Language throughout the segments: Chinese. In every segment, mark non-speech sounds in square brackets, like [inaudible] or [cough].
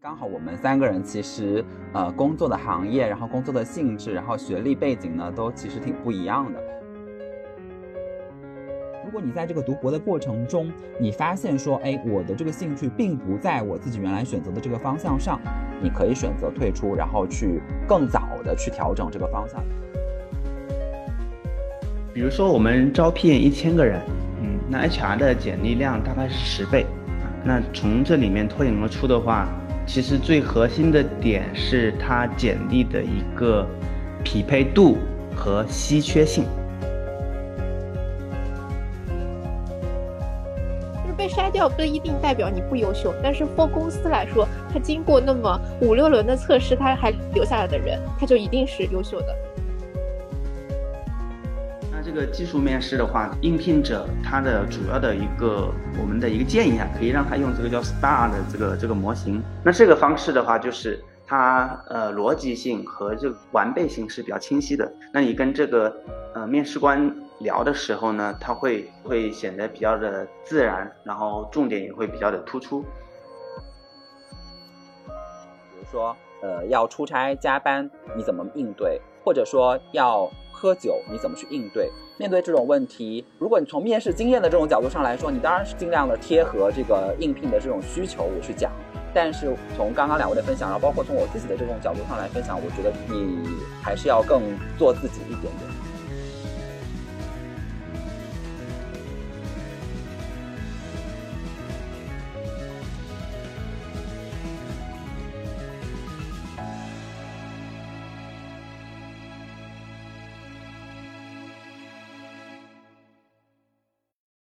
刚好我们三个人其实呃工作的行业，然后工作的性质，然后学历背景呢，都其实挺不一样的。如果你在这个读博的过程中，你发现说，哎，我的这个兴趣并不在我自己原来选择的这个方向上，你可以选择退出，然后去更早的去调整这个方向。比如说我们招聘一千个人，嗯，那 HR 的简历量大概是十倍，那从这里面脱颖而出的话，其实最核心的点是它简历的一个匹配度和稀缺性。就是被筛掉不一定代表你不优秀，但是 for 公司来说，他经过那么五六轮的测试，他还留下来的人，他就一定是优秀的。个技术面试的话，应聘者他的主要的一个我们的一个建议啊，可以让他用这个叫 STAR 的这个这个模型。那这个方式的话，就是它呃逻辑性和这个完备性是比较清晰的。那你跟这个呃面试官。聊的时候呢，他会会显得比较的自然，然后重点也会比较的突出。比如说，呃，要出差加班，你怎么应对？或者说要喝酒，你怎么去应对？面对这种问题，如果你从面试经验的这种角度上来说，你当然是尽量的贴合这个应聘的这种需求我去讲。但是从刚刚两位的分享，然后包括从我自己的这种角度上来分享，我觉得你还是要更做自己一点点。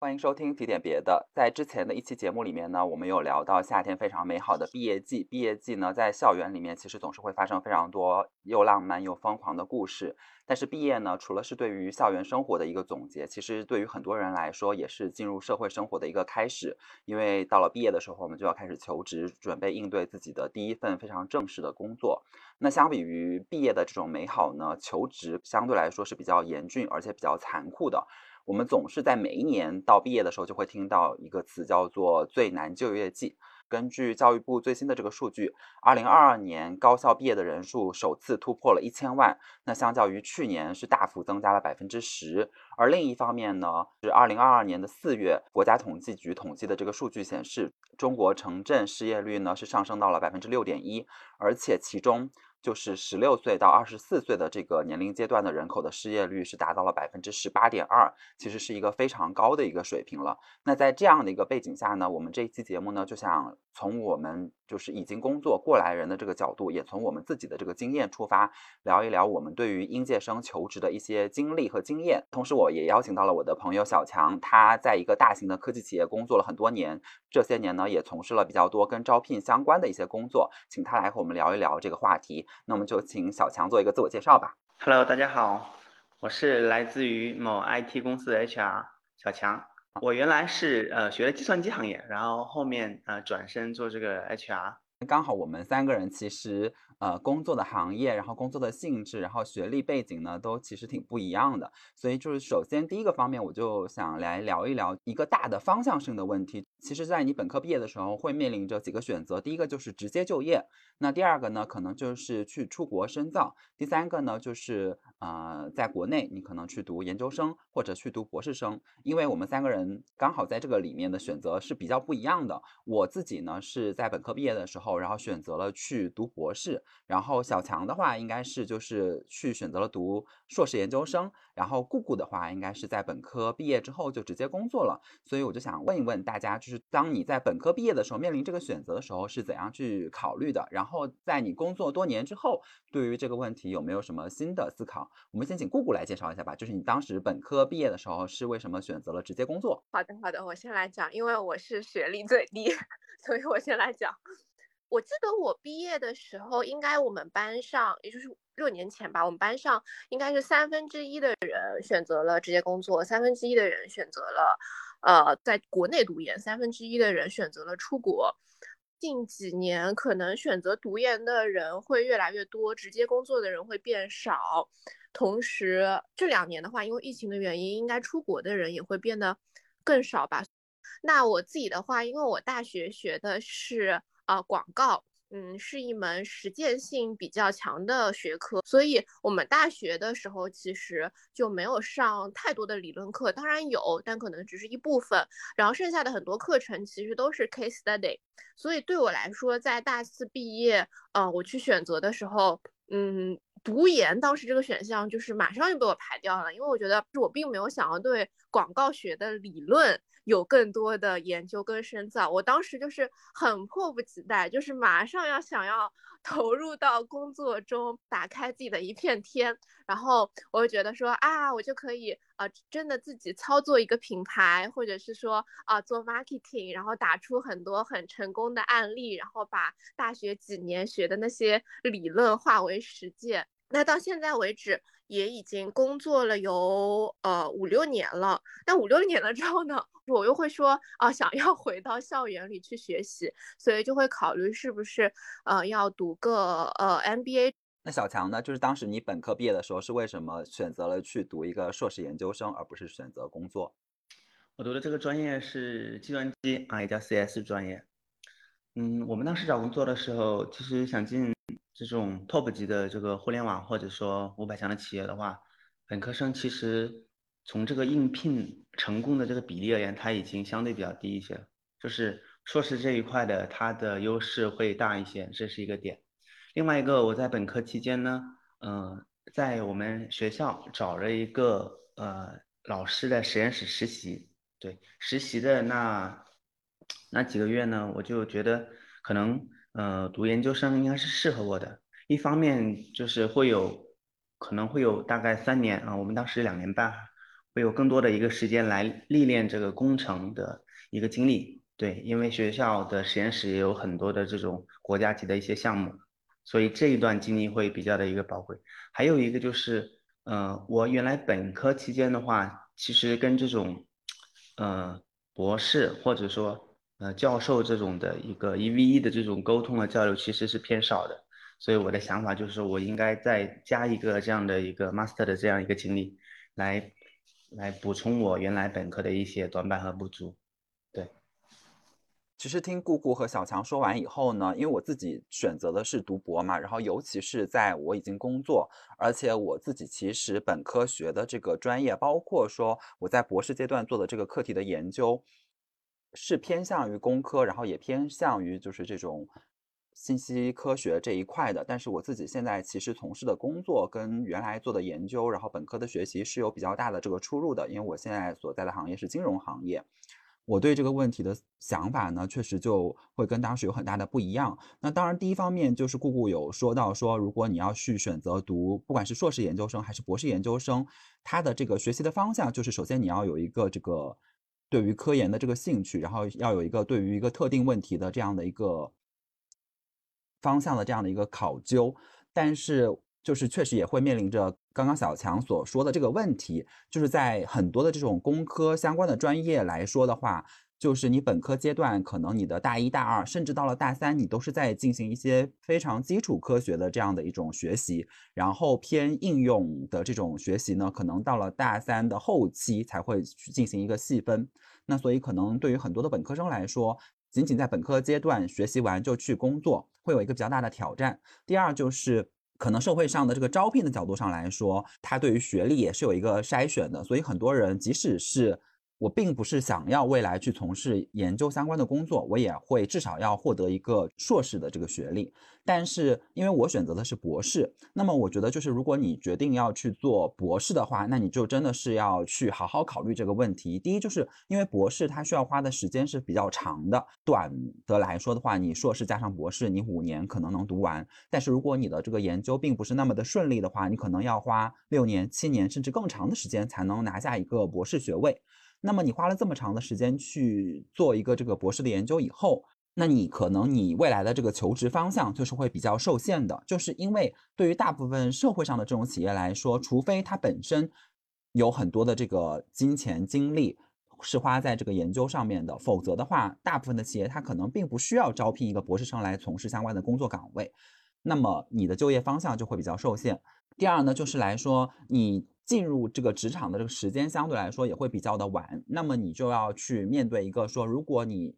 欢迎收听提点别的。在之前的一期节目里面呢，我们有聊到夏天非常美好的毕业季。毕业季呢，在校园里面其实总是会发生非常多又浪漫又疯狂的故事。但是毕业呢，除了是对于校园生活的一个总结，其实对于很多人来说也是进入社会生活的一个开始。因为到了毕业的时候，我们就要开始求职，准备应对自己的第一份非常正式的工作。那相比于毕业的这种美好呢，求职相对来说是比较严峻而且比较残酷的。我们总是在每一年到毕业的时候，就会听到一个词叫做“最难就业季”。根据教育部最新的这个数据，二零二二年高校毕业的人数首次突破了一千万，那相较于去年是大幅增加了百分之十。而另一方面呢，是二零二二年的四月，国家统计局统计的这个数据显示，中国城镇失业率呢是上升到了百分之六点一，而且其中。就是十六岁到二十四岁的这个年龄阶段的人口的失业率是达到了百分之十八点二，其实是一个非常高的一个水平了。那在这样的一个背景下呢，我们这一期节目呢就想从我们就是已经工作过来人的这个角度，也从我们自己的这个经验出发，聊一聊我们对于应届生求职的一些经历和经验。同时，我也邀请到了我的朋友小强，他在一个大型的科技企业工作了很多年，这些年呢也从事了比较多跟招聘相关的一些工作，请他来和我们聊一聊这个话题。那我们就请小强做一个自我介绍吧。Hello，大家好，我是来自于某 IT 公司的 HR 小强。我原来是呃学了计算机行业，然后后面呃转身做这个 HR。刚好我们三个人其实呃工作的行业，然后工作的性质，然后学历背景呢，都其实挺不一样的。所以就是首先第一个方面，我就想来聊一聊一个大的方向性的问题。其实，在你本科毕业的时候，会面临着几个选择。第一个就是直接就业，那第二个呢，可能就是去出国深造。第三个呢，就是呃在国内你可能去读研究生或者去读博士生。因为我们三个人刚好在这个里面的选择是比较不一样的。我自己呢是在本科毕业的时候。然后选择了去读博士，然后小强的话应该是就是去选择了读硕士研究生，然后姑姑的话应该是在本科毕业之后就直接工作了。所以我就想问一问大家，就是当你在本科毕业的时候面临这个选择的时候是怎样去考虑的？然后在你工作多年之后，对于这个问题有没有什么新的思考？我们先请姑姑来介绍一下吧。就是你当时本科毕业的时候是为什么选择了直接工作？好的，好的，我先来讲，因为我是学历最低，[laughs] 所以我先来讲。我记得我毕业的时候，应该我们班上，也就是六年前吧，我们班上应该是三分之一的人选择了直接工作，三分之一的人选择了，呃，在国内读研，三分之一的人选择了出国。近几年可能选择读研的人会越来越多，直接工作的人会变少。同时这两年的话，因为疫情的原因，应该出国的人也会变得更少吧。那我自己的话，因为我大学学的是。啊，广告，嗯，是一门实践性比较强的学科，所以我们大学的时候其实就没有上太多的理论课，当然有，但可能只是一部分。然后剩下的很多课程其实都是 case study，所以对我来说，在大四毕业，呃，我去选择的时候，嗯。读研当时这个选项就是马上就被我排掉了，因为我觉得我并没有想要对广告学的理论有更多的研究跟深造。我当时就是很迫不及待，就是马上要想要 [laughs] 投入到工作中，打开自己的一片天。然后我就觉得说啊，我就可以呃真的自己操作一个品牌，或者是说啊做 marketing，然后打出很多很成功的案例，然后把大学几年学的那些理论化为实践。那到现在为止，也已经工作了有呃五六年了。但五六年了之后呢，我又会说啊，想要回到校园里去学习，所以就会考虑是不是呃要读个呃 MBA。那小强呢，就是当时你本科毕业的时候，是为什么选择了去读一个硕士研究生，而不是选择工作？我读的这个专业是计算机啊，也叫 CS 专业。嗯，我们当时找工作的时候，其实想进。这种 top 级的这个互联网或者说五百强的企业的话，本科生其实从这个应聘成功的这个比例而言，它已经相对比较低一些。就是硕士这一块的，它的优势会大一些，这是一个点。另外一个，我在本科期间呢，嗯，在我们学校找了一个呃老师的实验室实习。对，实习的那那几个月呢，我就觉得可能。呃，读研究生应该是适合我的。一方面就是会有，可能会有大概三年啊，我们当时两年半，会有更多的一个时间来历练这个工程的一个经历。对，因为学校的实验室也有很多的这种国家级的一些项目，所以这一段经历会比较的一个宝贵。还有一个就是，呃，我原来本科期间的话，其实跟这种，呃，博士或者说。呃，教授这种的一个一 v 一的这种沟通和交流其实是偏少的，所以我的想法就是，我应该再加一个这样的一个 master 的这样一个经历，来来补充我原来本科的一些短板和不足。对，其实听姑姑和小强说完以后呢，因为我自己选择的是读博嘛，然后尤其是在我已经工作，而且我自己其实本科学的这个专业，包括说我在博士阶段做的这个课题的研究。是偏向于工科，然后也偏向于就是这种信息科学这一块的。但是我自己现在其实从事的工作跟原来做的研究，然后本科的学习是有比较大的这个出入的。因为我现在所在的行业是金融行业，我对这个问题的想法呢，确实就会跟当时有很大的不一样。那当然，第一方面就是姑姑有说到说，如果你要去选择读，不管是硕士研究生还是博士研究生，它的这个学习的方向就是首先你要有一个这个。对于科研的这个兴趣，然后要有一个对于一个特定问题的这样的一个方向的这样的一个考究，但是就是确实也会面临着刚刚小强所说的这个问题，就是在很多的这种工科相关的专业来说的话。就是你本科阶段，可能你的大一、大二，甚至到了大三，你都是在进行一些非常基础科学的这样的一种学习，然后偏应用的这种学习呢，可能到了大三的后期才会去进行一个细分。那所以可能对于很多的本科生来说，仅仅在本科阶段学习完就去工作，会有一个比较大的挑战。第二就是可能社会上的这个招聘的角度上来说，它对于学历也是有一个筛选的，所以很多人即使是。我并不是想要未来去从事研究相关的工作，我也会至少要获得一个硕士的这个学历。但是因为我选择的是博士，那么我觉得就是如果你决定要去做博士的话，那你就真的是要去好好考虑这个问题。第一，就是因为博士他需要花的时间是比较长的，短的来说的话，你硕士加上博士，你五年可能能读完。但是如果你的这个研究并不是那么的顺利的话，你可能要花六年、七年甚至更长的时间才能拿下一个博士学位。那么你花了这么长的时间去做一个这个博士的研究以后，那你可能你未来的这个求职方向就是会比较受限的，就是因为对于大部分社会上的这种企业来说，除非它本身有很多的这个金钱精力是花在这个研究上面的，否则的话，大部分的企业它可能并不需要招聘一个博士生来从事相关的工作岗位，那么你的就业方向就会比较受限。第二呢，就是来说你。进入这个职场的这个时间相对来说也会比较的晚，那么你就要去面对一个说，如果你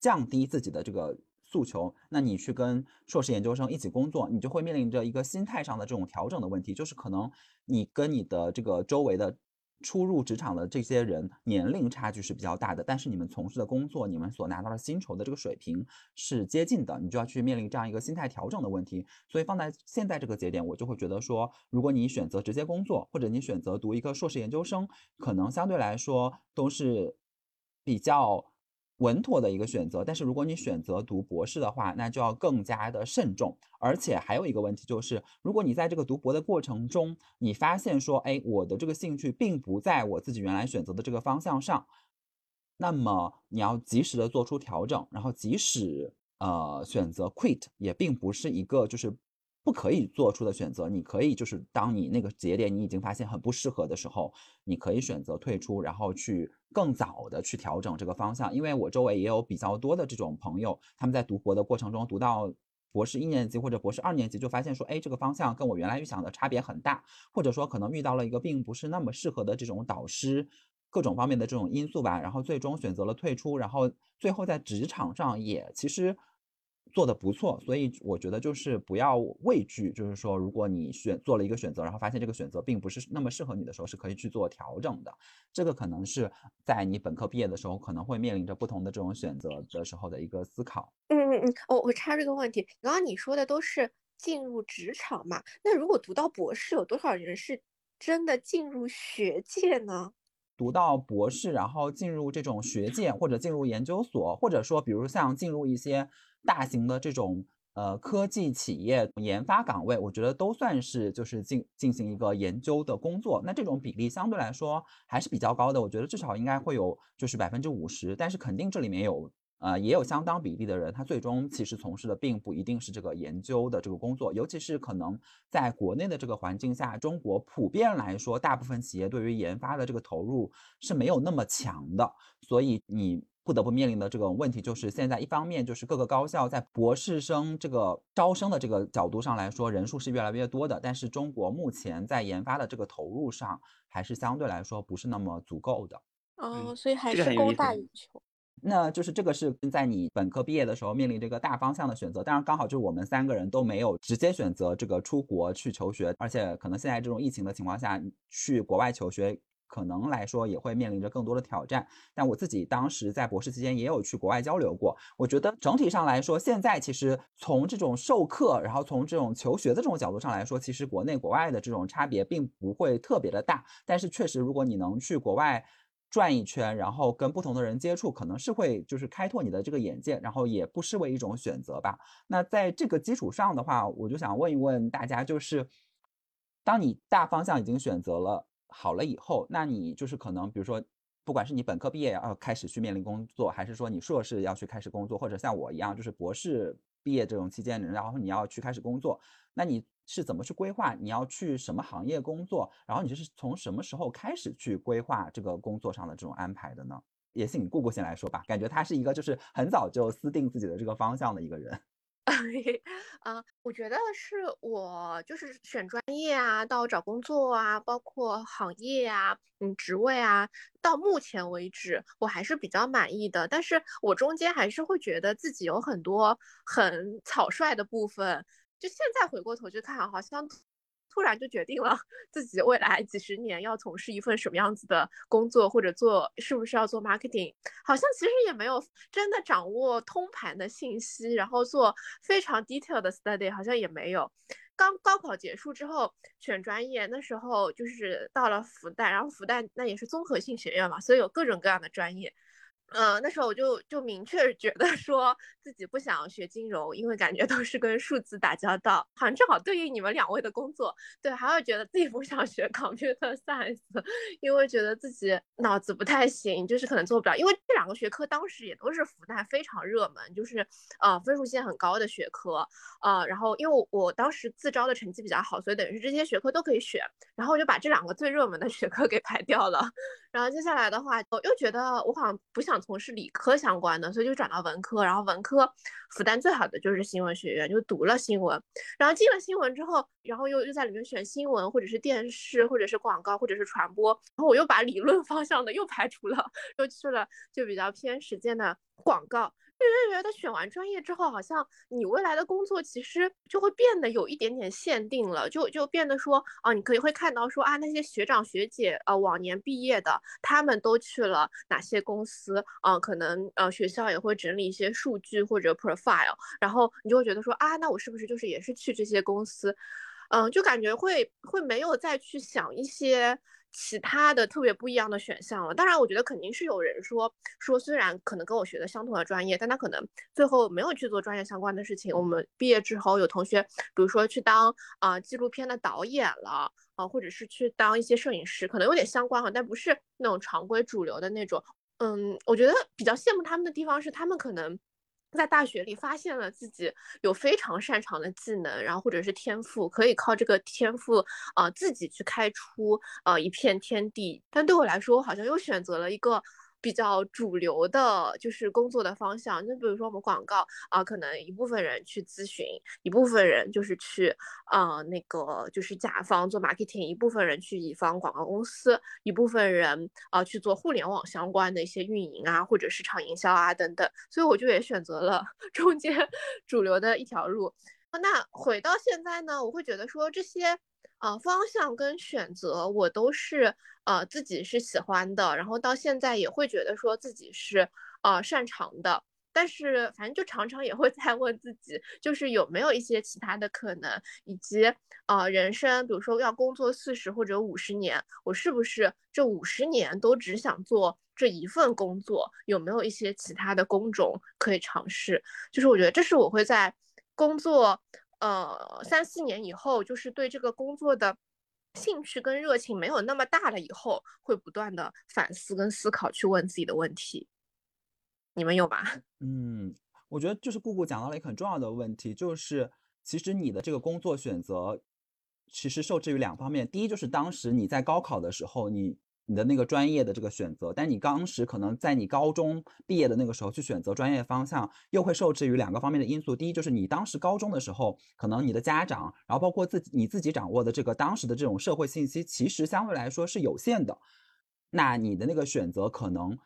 降低自己的这个诉求，那你去跟硕士研究生一起工作，你就会面临着一个心态上的这种调整的问题，就是可能你跟你的这个周围的。初入职场的这些人年龄差距是比较大的，但是你们从事的工作，你们所拿到的薪酬的这个水平是接近的，你就要去面临这样一个心态调整的问题。所以放在现在这个节点，我就会觉得说，如果你选择直接工作，或者你选择读一个硕士研究生，可能相对来说都是比较。稳妥的一个选择，但是如果你选择读博士的话，那就要更加的慎重。而且还有一个问题就是，如果你在这个读博的过程中，你发现说，哎，我的这个兴趣并不在我自己原来选择的这个方向上，那么你要及时的做出调整，然后即使呃选择 quit 也并不是一个就是。不可以做出的选择，你可以就是当你那个节点你已经发现很不适合的时候，你可以选择退出，然后去更早的去调整这个方向。因为我周围也有比较多的这种朋友，他们在读博的过程中，读到博士一年级或者博士二年级，就发现说，哎，这个方向跟我原来预想的差别很大，或者说可能遇到了一个并不是那么适合的这种导师，各种方面的这种因素吧，然后最终选择了退出，然后最后在职场上也其实。做的不错，所以我觉得就是不要畏惧，就是说，如果你选做了一个选择，然后发现这个选择并不是那么适合你的时候，是可以去做调整的。这个可能是在你本科毕业的时候可能会面临着不同的这种选择的时候的一个思考。嗯嗯嗯，哦，我插这个问题，刚刚你说的都是进入职场嘛？那如果读到博士，有多少人是真的进入学界呢？读到博士，然后进入这种学界，或者进入研究所，或者说，比如像进入一些。大型的这种呃科技企业研发岗位，我觉得都算是就是进进行一个研究的工作。那这种比例相对来说还是比较高的，我觉得至少应该会有就是百分之五十。但是肯定这里面有呃也有相当比例的人，他最终其实从事的并不一定是这个研究的这个工作。尤其是可能在国内的这个环境下，中国普遍来说，大部分企业对于研发的这个投入是没有那么强的，所以你。不得不面临的这个问题就是，现在一方面就是各个高校在博士生这个招生的这个角度上来说，人数是越来越多的，但是中国目前在研发的这个投入上，还是相对来说不是那么足够的。哦，所以还是供大于求。那就是这个是在你本科毕业的时候面临这个大方向的选择，当然刚好就是我们三个人都没有直接选择这个出国去求学，而且可能现在这种疫情的情况下去国外求学。可能来说也会面临着更多的挑战，但我自己当时在博士期间也有去国外交流过。我觉得整体上来说，现在其实从这种授课，然后从这种求学的这种角度上来说，其实国内国外的这种差别并不会特别的大。但是确实，如果你能去国外转一圈，然后跟不同的人接触，可能是会就是开拓你的这个眼界，然后也不失为一种选择吧。那在这个基础上的话，我就想问一问大家，就是当你大方向已经选择了。好了以后，那你就是可能，比如说，不管是你本科毕业要开始去面临工作，还是说你硕士要去开始工作，或者像我一样，就是博士毕业这种期间，然后你要去开始工作，那你是怎么去规划？你要去什么行业工作？然后你是从什么时候开始去规划这个工作上的这种安排的呢？也请顾顾先来说吧，感觉他是一个就是很早就私定自己的这个方向的一个人。啊，我觉得是我就是选专业啊，到找工作啊，包括行业啊，嗯，职位啊，到目前为止我还是比较满意的。但是我中间还是会觉得自己有很多很草率的部分，就现在回过头去看，好像。突然就决定了自己未来几十年要从事一份什么样子的工作，或者做是不是要做 marketing，好像其实也没有真的掌握通盘的信息，然后做非常 detail 的 study，好像也没有。刚高考结束之后选专业，那时候就是到了复旦，然后复旦那也是综合性学院嘛，所以有各种各样的专业。嗯，那时候我就就明确觉得 [laughs] 说自己不想学金融，因为感觉都是跟数字打交道，好像正好对应你们两位的工作。对，还会觉得自己不想学 [laughs] computer science，因为觉得自己脑子不太行，就是可能做不了。因为这两个学科当时也都是复旦非常热门，就是呃分数线很高的学科。呃，然后因为我我当时自招的成绩比较好，所以等于是这些学科都可以选。然后我就把这两个最热门的学科给排掉了。然后接下来的话，我又觉得我好像不想从事理科相关的，所以就转到文科。然后文科，复旦最好的就是新闻学院，就读了新闻。然后进了新闻之后，然后又又在里面选新闻，或者是电视，或者是广告，或者是传播。然后我又把理论 [laughs] 方向的又排除了，又去了就比较偏实践的广告。就觉得选完专业之后，好像你未来的工作其实就会变得有一点点限定了，就就变得说，啊，你可以会看到说啊，那些学长学姐，呃，往年毕业的，他们都去了哪些公司，啊，可能呃学校也会整理一些数据或者 profile，然后你就会觉得说啊，那我是不是就是也是去这些公司，嗯，就感觉会会没有再去想一些。其他的特别不一样的选项了，当然，我觉得肯定是有人说说，虽然可能跟我学的相同的专业，但他可能最后没有去做专业相关的事情。我们毕业之后，有同学，比如说去当啊纪录片的导演了，啊，或者是去当一些摄影师，可能有点相关哈，但不是那种常规主流的那种。嗯，我觉得比较羡慕他们的地方是，他们可能。在大学里发现了自己有非常擅长的技能，然后或者是天赋，可以靠这个天赋啊自己去开出呃一片天地。但对我来说，我好像又选择了一个。比较主流的就是工作的方向，就比如说我们广告啊，可能一部分人去咨询，一部分人就是去啊那个就是甲方做 marketing，一部分人去乙方广告公司，一部分人啊去做互联网相关的一些运营啊或者市场营销啊等等，所以我就也选择了 [laughs] 中间 [laughs] 主流的一条路。那回到现在呢，我会觉得说这些。啊，方向跟选择我都是呃自己是喜欢的，然后到现在也会觉得说自己是呃擅长的，但是反正就常常也会在问自己，就是有没有一些其他的可能，以及呃人生，比如说要工作四十或者五十年，我是不是这五十年都只想做这一份工作？有没有一些其他的工种可以尝试？就是我觉得这是我会在工作。呃，三四年以后，就是对这个工作的兴趣跟热情没有那么大了，以后会不断的反思跟思考，去问自己的问题。你们有吗？[laughs] 嗯，我觉得就是姑姑讲到了一个很重要的问题，就是其实你的这个工作选择，其实受制于两方面。第一，就是当时你在高考的时候，你。你的那个专业的这个选择，但你当时可能在你高中毕业的那个时候去选择专业方向，又会受制于两个方面的因素。第一，就是你当时高中的时候，可能你的家长，然后包括自己你自己掌握的这个当时的这种社会信息，其实相对来说是有限的。那你的那个选择可能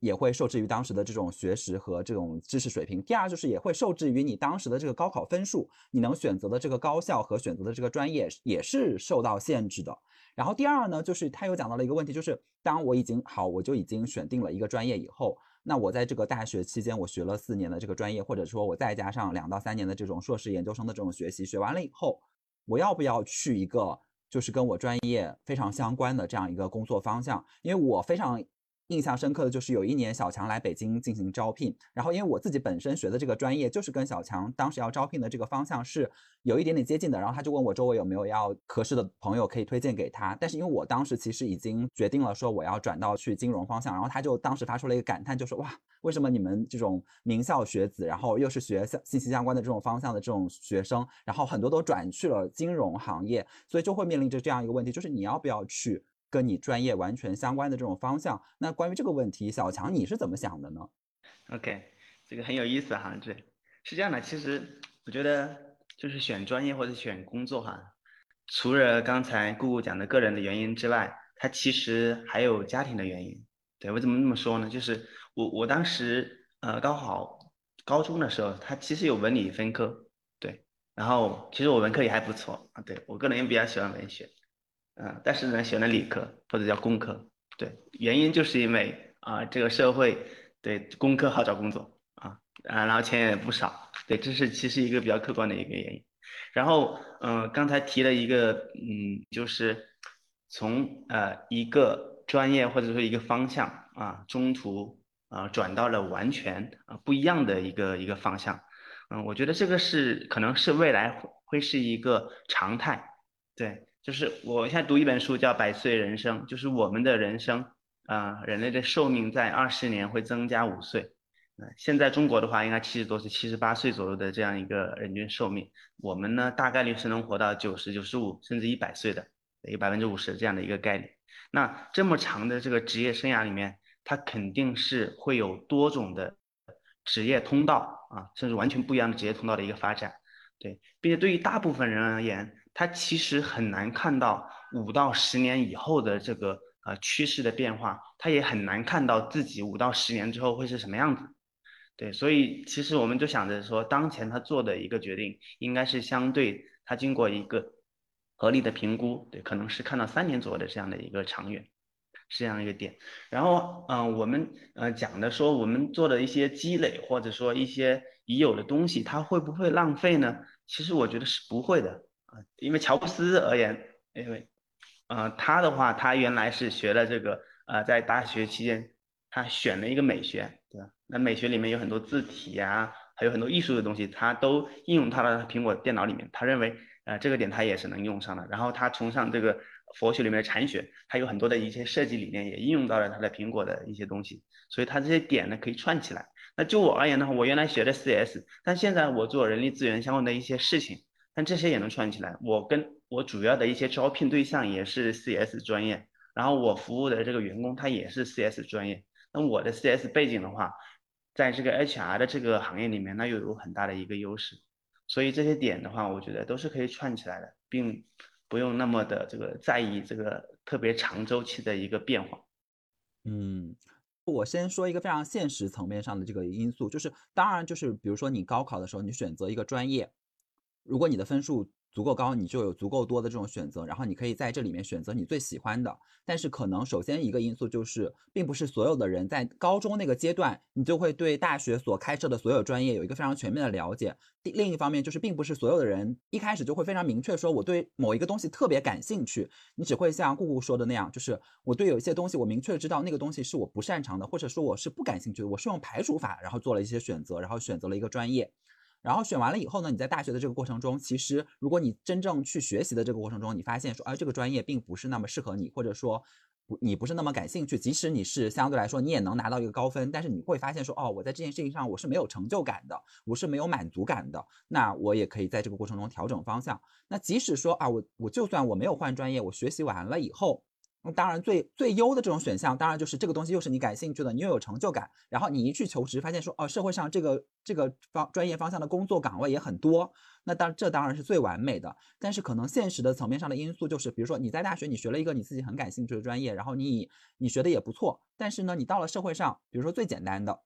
也会受制于当时的这种学识和这种知识水平。第二，就是也会受制于你当时的这个高考分数，你能选择的这个高校和选择的这个专业也是受到限制的。然后第二呢，就是他又讲到了一个问题，就是当我已经好，我就已经选定了一个专业以后，那我在这个大学期间，我学了四年的这个专业，或者说我再加上两到三年的这种硕士研究生的这种学习，学完了以后，我要不要去一个就是跟我专业非常相关的这样一个工作方向？因为我非常。印象深刻的就是有一年小强来北京进行招聘，然后因为我自己本身学的这个专业就是跟小强当时要招聘的这个方向是有一点点接近的，然后他就问我周围有没有要合适的朋友可以推荐给他，但是因为我当时其实已经决定了说我要转到去金融方向，然后他就当时发出了一个感叹，就说哇，为什么你们这种名校学子，然后又是学校信息相关的这种方向的这种学生，然后很多都转去了金融行业，所以就会面临着这样一个问题，就是你要不要去？跟你专业完全相关的这种方向，那关于这个问题，小强你是怎么想的呢？OK，这个很有意思哈，这是这样的，其实我觉得就是选专业或者选工作哈，除了刚才姑姑讲的个人的原因之外，它其实还有家庭的原因。对我怎么那么说呢？就是我我当时呃刚好高中的时候，它其实有文理分科，对，然后其实我文科也还不错啊，对我个人也比较喜欢文学。嗯，但是呢，选了理科或者叫工科，对，原因就是因为啊，这个社会对工科好找工作啊，啊，然后钱也不少，对，这是其实一个比较客观的一个原因。然后，嗯，刚才提了一个，嗯，就是从呃一个专业或者说一个方向啊，中途啊转到了完全啊不一样的一个一个方向，嗯，我觉得这个是可能是未来会是一个常态，对。就是我现在读一本书叫《百岁人生》，就是我们的人生啊，人类的寿命在二十年会增加五岁。那现在中国的话，应该七十多岁、七十八岁左右的这样一个人均寿命。我们呢，大概率是能活到九十九十五，甚至一百岁的，有百分之五十这样的一个概率。那这么长的这个职业生涯里面，它肯定是会有多种的职业通道啊，甚至完全不一样的职业通道的一个发展。对，并且对于大部分人而言。他其实很难看到五到十年以后的这个呃趋势的变化，他也很难看到自己五到十年之后会是什么样子。对，所以其实我们就想着说，当前他做的一个决定，应该是相对他经过一个合理的评估，对，可能是看到三年左右的这样的一个长远，是这样一个点。然后，嗯，我们呃讲的说，我们做的一些积累，或者说一些已有的东西，它会不会浪费呢？其实我觉得是不会的，因为乔布斯而言，因为，呃，他的话，他原来是学了这个，呃，在大学期间，他选了一个美学。对吧？那美学里面有很多字体呀，还有很多艺术的东西，他都应用到了苹果电脑里面。他认为，呃，这个点他也是能用上的。然后他崇尚这个佛学里面的禅学，他有很多的一些设计理念也应用到了他的苹果的一些东西。所以他这些点呢可以串起来。那就我而言的话，我原来学的 CS，但现在我做人力资源相关的一些事情，但这些也能串起来。我跟我主要的一些招聘对象也是 CS 专业，然后我服务的这个员工他也是 CS 专业。那我的 CS 背景的话，在这个 HR 的这个行业里面，那又有很大的一个优势，所以这些点的话，我觉得都是可以串起来的，并不用那么的这个在意这个特别长周期的一个变化。嗯，我先说一个非常现实层面上的这个因素，就是当然就是比如说你高考的时候，你选择一个专业，如果你的分数。足够高，你就有足够多的这种选择，然后你可以在这里面选择你最喜欢的。但是可能首先一个因素就是，并不是所有的人在高中那个阶段，你就会对大学所开设的所有专业有一个非常全面的了解。另一方面就是，并不是所有的人一开始就会非常明确说我对某一个东西特别感兴趣。你只会像顾顾说的那样，就是我对有一些东西我明确知道那个东西是我不擅长的，或者说我是不感兴趣的，我是用排除法，然后做了一些选择，然后选择了一个专业。然后选完了以后呢，你在大学的这个过程中，其实如果你真正去学习的这个过程中，你发现说，哎，这个专业并不是那么适合你，或者说不，你不是那么感兴趣。即使你是相对来说你也能拿到一个高分，但是你会发现说，哦，我在这件事情上我是没有成就感的，我是没有满足感的。那我也可以在这个过程中调整方向。那即使说啊，我我就算我没有换专业，我学习完了以后。那当然，最最优的这种选项，当然就是这个东西又是你感兴趣的，你又有成就感，然后你一去求职，发现说，哦，社会上这个这个方专业方向的工作岗位也很多，那当这当然是最完美的。但是可能现实的层面上的因素就是，比如说你在大学你学了一个你自己很感兴趣的专业，然后你你学的也不错，但是呢，你到了社会上，比如说最简单的，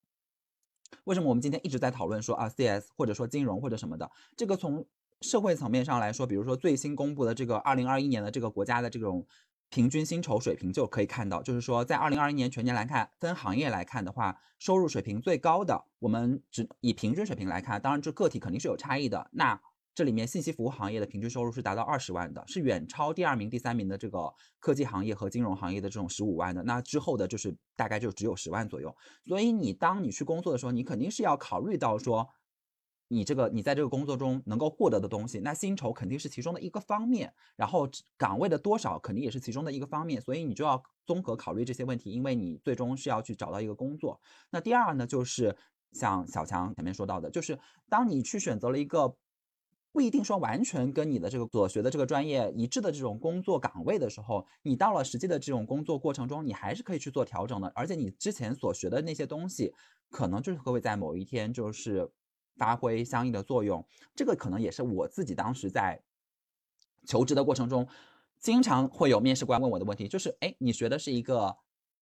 为什么我们今天一直在讨论说啊，CS 或者说金融或者什么的，这个从社会层面上来说，比如说最新公布的这个二零二一年的这个国家的这种。平均薪酬水平就可以看到，就是说，在二零二一年全年来看，分行业来看的话，收入水平最高的，我们只以平均水平来看，当然这个体肯定是有差异的。那这里面信息服务行业的平均收入是达到二十万的，是远超第二名、第三名的这个科技行业和金融行业的这种十五万的。那之后的就是大概就只有十万左右。所以你当你去工作的时候，你肯定是要考虑到说。你这个，你在这个工作中能够获得的东西，那薪酬肯定是其中的一个方面，然后岗位的多少肯定也是其中的一个方面，所以你就要综合考虑这些问题，因为你最终是要去找到一个工作。那第二呢，就是像小强前面说到的，就是当你去选择了一个不一定说完全跟你的这个所学的这个专业一致的这种工作岗位的时候，你到了实际的这种工作过程中，你还是可以去做调整的，而且你之前所学的那些东西，可能就是会在某一天就是。发挥相应的作用，这个可能也是我自己当时在求职的过程中，经常会有面试官问我的问题，就是，哎，你学的是一个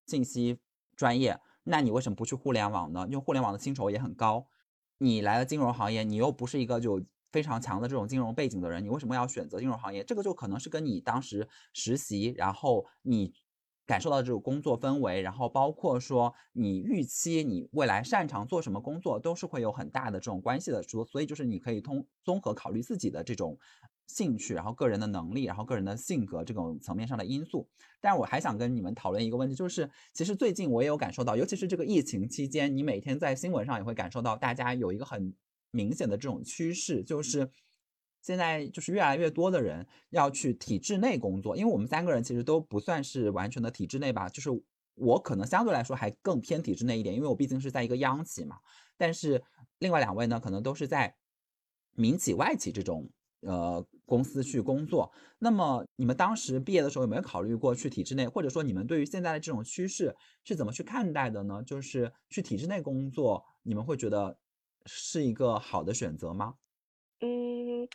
信息专业，那你为什么不去互联网呢？因为互联网的薪酬也很高。你来了金融行业，你又不是一个就非常强的这种金融背景的人，你为什么要选择金融行业？这个就可能是跟你当时实习，然后你。感受到这种工作氛围，然后包括说你预期你未来擅长做什么工作，都是会有很大的这种关系的。说，所以就是你可以通综合考虑自己的这种兴趣，然后个人的能力，然后个人的性格这种层面上的因素。但我还想跟你们讨论一个问题，就是其实最近我也有感受到，尤其是这个疫情期间，你每天在新闻上也会感受到大家有一个很明显的这种趋势，就是。现在就是越来越多的人要去体制内工作，因为我们三个人其实都不算是完全的体制内吧，就是我可能相对来说还更偏体制内一点，因为我毕竟是在一个央企嘛。但是另外两位呢，可能都是在民企、外企这种呃公司去工作。那么你们当时毕业的时候有没有考虑过去体制内，或者说你们对于现在的这种趋势是怎么去看待的呢？就是去体制内工作，你们会觉得是一个好的选择吗？嗯，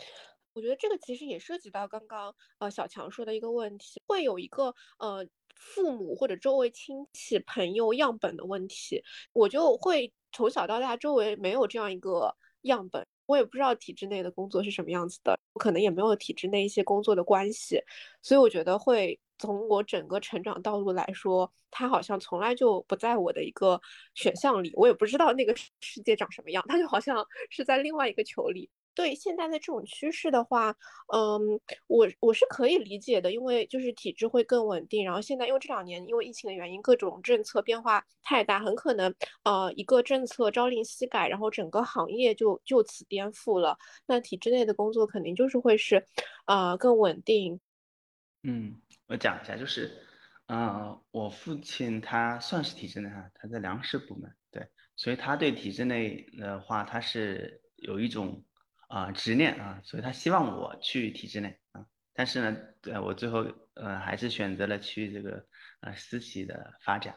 我觉得这个其实也涉及到刚刚呃小强说的一个问题，会有一个呃父母或者周围亲戚朋友样本的问题，我就会从小到大周围没有这样一个样本，我也不知道体制内的工作是什么样子的，可能也没有体制内一些工作的关系，所以我觉得会从我整个成长道路来说，它好像从来就不在我的一个选项里，我也不知道那个世界长什么样，它就好像是在另外一个球里。对现在的这种趋势的话，嗯，我我是可以理解的，因为就是体制会更稳定。然后现在因为这两年因为疫情的原因，各种政策变化太大，很可能呃一个政策朝令夕改，然后整个行业就就此颠覆了。那体制内的工作肯定就是会是，呃更稳定。嗯，我讲一下，就是，呃，我父亲他算是体制内哈，他在粮食部门，对，所以他对体制内的话，他是有一种。啊，执念啊，所以他希望我去体制内啊，但是呢，对我最后呃还是选择了去这个呃私企的发展。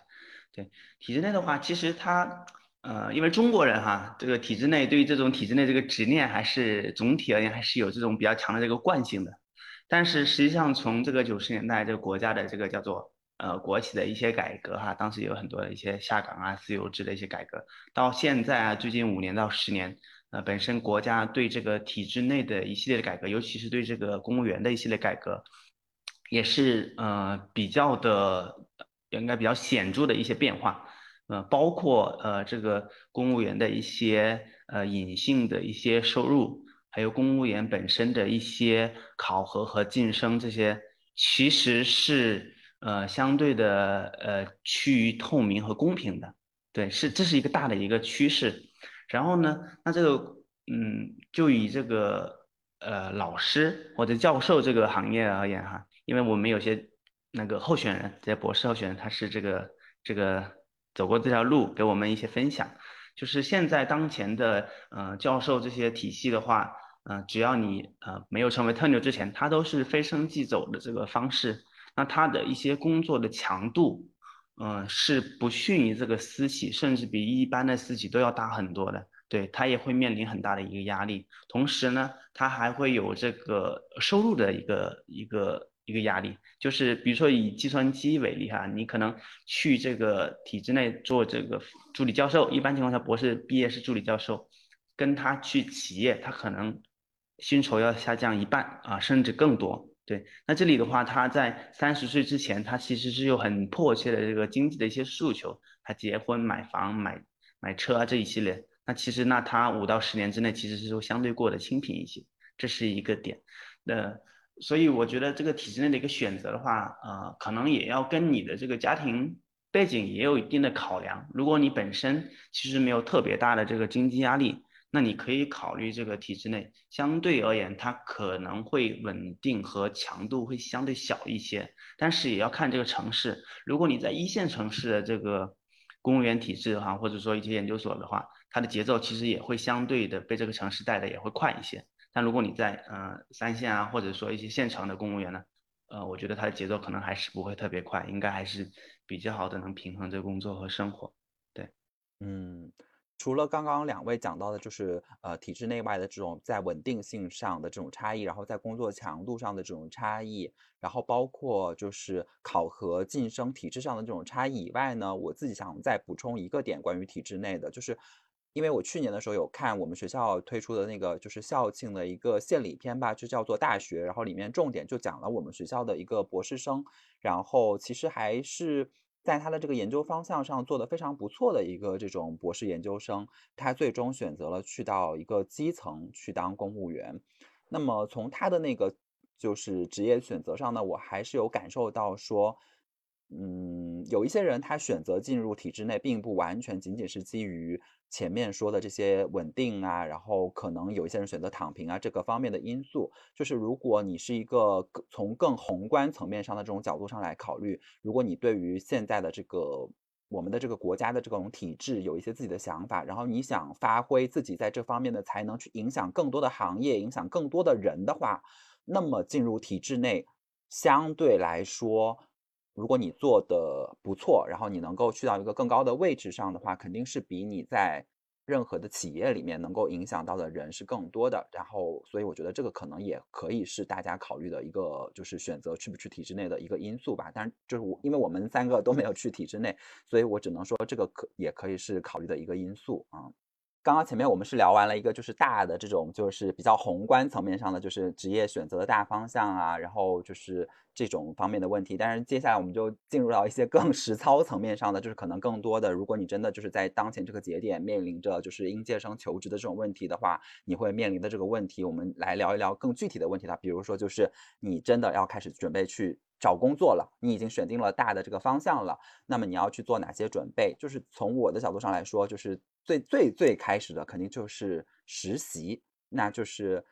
对体制内的话，其实他呃，因为中国人哈，这个体制内对于这种体制内这个执念还是总体而言还是有这种比较强的这个惯性的。但是实际上从这个九十年代这个国家的这个叫做呃国企的一些改革哈，当时有很多的一些下岗啊、自由制的一些改革，到现在啊最近五年到十年。呃，本身国家对这个体制内的一系列的改革，尤其是对这个公务员的一系列改革，也是呃比较的，应该比较显著的一些变化。呃，包括呃这个公务员的一些呃隐性的一些收入，还有公务员本身的一些考核和晋升这些，其实是呃相对的呃趋于透明和公平的。对，是这是一个大的一个趋势。然后呢，那这个，嗯，就以这个呃老师或者教授这个行业而言哈，因为我们有些那个候选人，这些博士候选人，他是这个这个走过这条路，给我们一些分享。就是现在当前的呃教授这些体系的话，嗯，只要你呃没有成为特牛之前，他都是非升即走的这个方式。那他的一些工作的强度。嗯，是不逊于这个私企，甚至比一般的私企都要大很多的。对他也会面临很大的一个压力，同时呢，他还会有这个收入的一个一个一个压力。就是比如说以计算机为例哈，你可能去这个体制内做这个助理教授，一般情况下博士毕业是助理教授，跟他去企业，他可能薪酬要下降一半啊，甚至更多。对，那这里的话，他在三十岁之前，他其实是有很迫切的这个经济的一些诉求，他结婚、买房、买买车啊这一系列。那其实，那他五到十年之内，其实是说相对过得清贫一些，这是一个点。那所以我觉得这个体制内的一个选择的话，呃，可能也要跟你的这个家庭背景也有一定的考量。如果你本身其实没有特别大的这个经济压力。那你可以考虑这个体制内，相对而言，它可能会稳定和强度会相对小一些，但是也要看这个城市。如果你在一线城市的这个公务员体制哈，或者说一些研究所的话，它的节奏其实也会相对的被这个城市带的也会快一些。但如果你在呃三线啊，或者说一些县城的公务员呢，呃，我觉得它的节奏可能还是不会特别快，应该还是比较好的能平衡这个工作和生活。对，嗯。除了刚刚两位讲到的，就是呃体制内外的这种在稳定性上的这种差异，然后在工作强度上的这种差异，然后包括就是考核晋升体制上的这种差异以外呢，我自己想再补充一个点，关于体制内的，就是因为我去年的时候有看我们学校推出的那个就是校庆的一个献礼片吧，就叫做大学，然后里面重点就讲了我们学校的一个博士生，然后其实还是。在他的这个研究方向上做得非常不错的一个这种博士研究生，他最终选择了去到一个基层去当公务员。那么从他的那个就是职业选择上呢，我还是有感受到说。嗯，有一些人他选择进入体制内，并不完全仅仅是基于前面说的这些稳定啊，然后可能有一些人选择躺平啊这个方面的因素。就是如果你是一个从更宏观层面上的这种角度上来考虑，如果你对于现在的这个我们的这个国家的这种体制有一些自己的想法，然后你想发挥自己在这方面的才能去影响更多的行业，影响更多的人的话，那么进入体制内相对来说。如果你做的不错，然后你能够去到一个更高的位置上的话，肯定是比你在任何的企业里面能够影响到的人是更多的。然后，所以我觉得这个可能也可以是大家考虑的一个，就是选择去不去体制内的一个因素吧。但，就是我因为我们三个都没有去体制内，所以我只能说这个可也可以是考虑的一个因素啊。刚刚前面我们是聊完了一个就是大的这种就是比较宏观层面上的就是职业选择的大方向啊，然后就是这种方面的问题。但是接下来我们就进入到一些更 [laughs] 实操层面上的，就是可能更多的，如果你真的就是在当前这个节点面临着就是应届生求职的这种问题的话，你会面临的这个问题，我们来聊一聊更具体的问题了。比如说就是你真的要开始准备去找工作了，你已经选定了大的这个方向了，那么你要去做哪些准备？就是从我的角度上来说，就是。最最最开始的肯定就是实习，那就是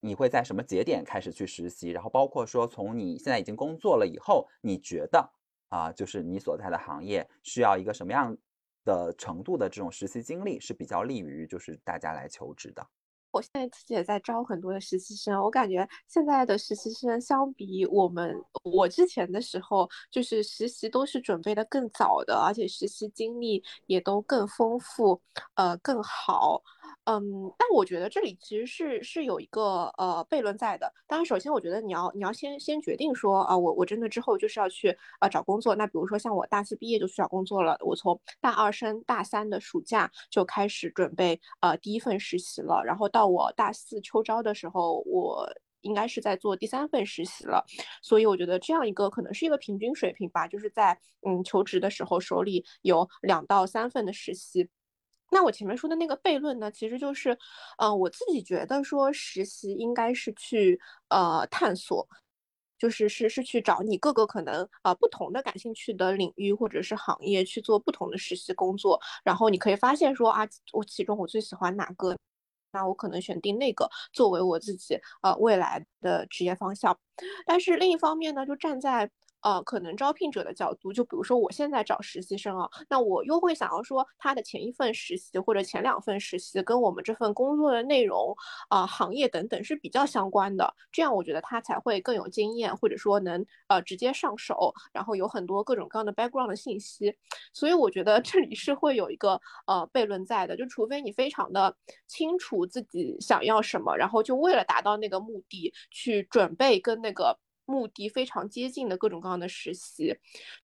你会在什么节点开始去实习，然后包括说从你现在已经工作了以后，你觉得啊，就是你所在的行业需要一个什么样的程度的这种实习经历是比较利于就是大家来求职的。我现在自己也在招很多的实习生，我感觉现在的实习生相比我们我之前的时候，就是实习都是准备的更早的，而且实习经历也都更丰富，呃，更好。嗯，但我觉得这里其实是是有一个呃悖论在的。当然，首先我觉得你要你要先先决定说啊，我我真的之后就是要去呃找工作。那比如说像我大四毕业就去找工作了，我从大二升大三的暑假就开始准备呃第一份实习了，然后到我大四秋招的时候，我应该是在做第三份实习了。所以我觉得这样一个可能是一个平均水平吧，就是在嗯求职的时候手里有两到三份的实习。那我前面说的那个悖论呢，其实就是，呃，我自己觉得说实习应该是去呃探索，就是是是去找你各个可能啊不同的感兴趣的领域或者是行业去做不同的实习工作，然后你可以发现说啊，我其中我最喜欢哪个，那我可能选定那个作为我自己呃未来的职业方向。但是另一方面呢，就站在呃，可能招聘者的角度，就比如说我现在找实习生啊，那我又会想要说他的前一份实习或者前两份实习跟我们这份工作的内容啊、行业等等是比较相关的，这样我觉得他才会更有经验，或者说能呃直接上手，然后有很多各种各样的 background 的信息。所以我觉得这里是会有一个呃悖论在的，就除非你非常的清楚自己想要什么，然后就为了达到那个目的去准备跟那个。目的非常接近的各种各样的实习，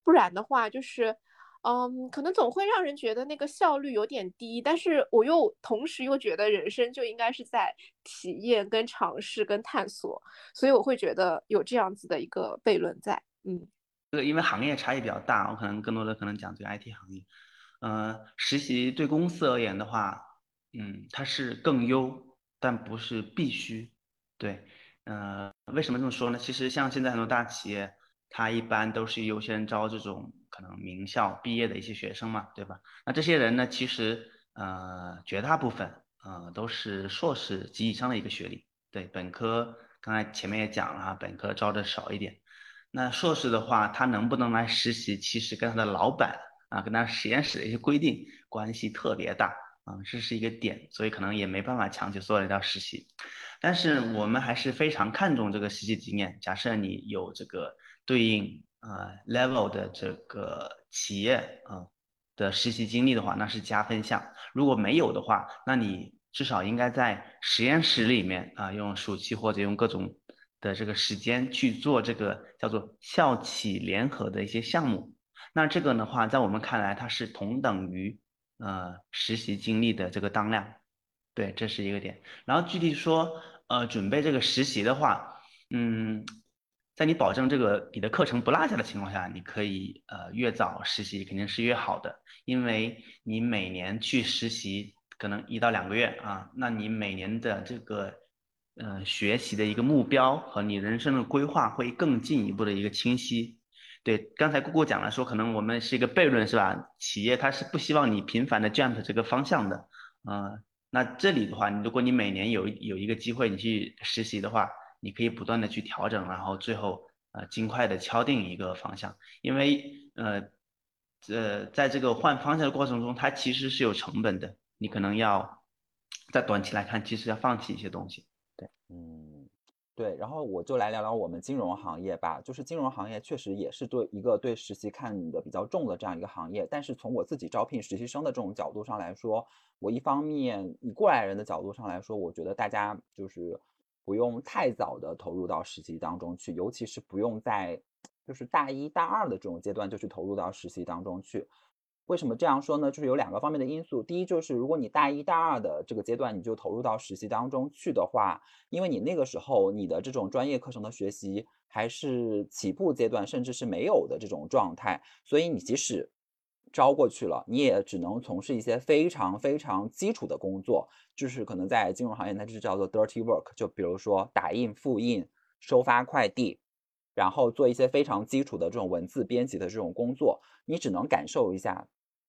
不然的话就是，嗯，可能总会让人觉得那个效率有点低。但是我又同时又觉得人生就应该是在体验、跟尝试、跟探索，所以我会觉得有这样子的一个悖论在。嗯，这个因为行业差异比较大，我可能更多的可能讲对 IT 行业。嗯，实习对公司而言的话，嗯，它是更优，但不是必须。对。呃，为什么这么说呢？其实像现在很多大企业，它一般都是优先招这种可能名校毕业的一些学生嘛，对吧？那这些人呢，其实呃绝大部分呃都是硕士及以上的一个学历。对，本科刚才前面也讲了，本科招的少一点。那硕士的话，他能不能来实习，其实跟他的老板啊，跟他实验室的一些规定关系特别大啊，这是一个点，所以可能也没办法强求所有人要实习。但是我们还是非常看重这个实习经验。假设你有这个对应呃 level 的这个企业啊的实习经历的话，那是加分项。如果没有的话，那你至少应该在实验室里面啊，用暑期或者用各种的这个时间去做这个叫做校企联合的一些项目。那这个的话，在我们看来，它是同等于呃实习经历的这个当量。对，这是一个点。然后具体说。呃，准备这个实习的话，嗯，在你保证这个你的课程不落下的情况下，你可以呃越早实习肯定是越好的，因为你每年去实习可能一到两个月啊，那你每年的这个呃学习的一个目标和你人生的规划会更进一步的一个清晰。对，刚才姑姑讲了说，可能我们是一个悖论是吧？企业它是不希望你频繁的 jump 这个方向的，啊。那这里的话，如果你每年有有一个机会你去实习的话，你可以不断的去调整，然后最后呃尽快的敲定一个方向，因为呃呃在这个换方向的过程中，它其实是有成本的，你可能要在短期来看，其实要放弃一些东西。对，嗯。对，然后我就来聊聊我们金融行业吧。就是金融行业确实也是对一个对实习看的比较重的这样一个行业。但是从我自己招聘实习生的这种角度上来说，我一方面以过来人的角度上来说，我觉得大家就是不用太早的投入到实习当中去，尤其是不用在就是大一大二的这种阶段就去投入到实习当中去。为什么这样说呢？就是有两个方面的因素。第一，就是如果你大一大二的这个阶段你就投入到实习当中去的话，因为你那个时候你的这种专业课程的学习还是起步阶段，甚至是没有的这种状态，所以你即使招过去了，你也只能从事一些非常非常基础的工作，就是可能在金融行业，那就是叫做 dirty work，就比如说打印、复印、收发快递。然后做一些非常基础的这种文字编辑的这种工作，你只能感受一下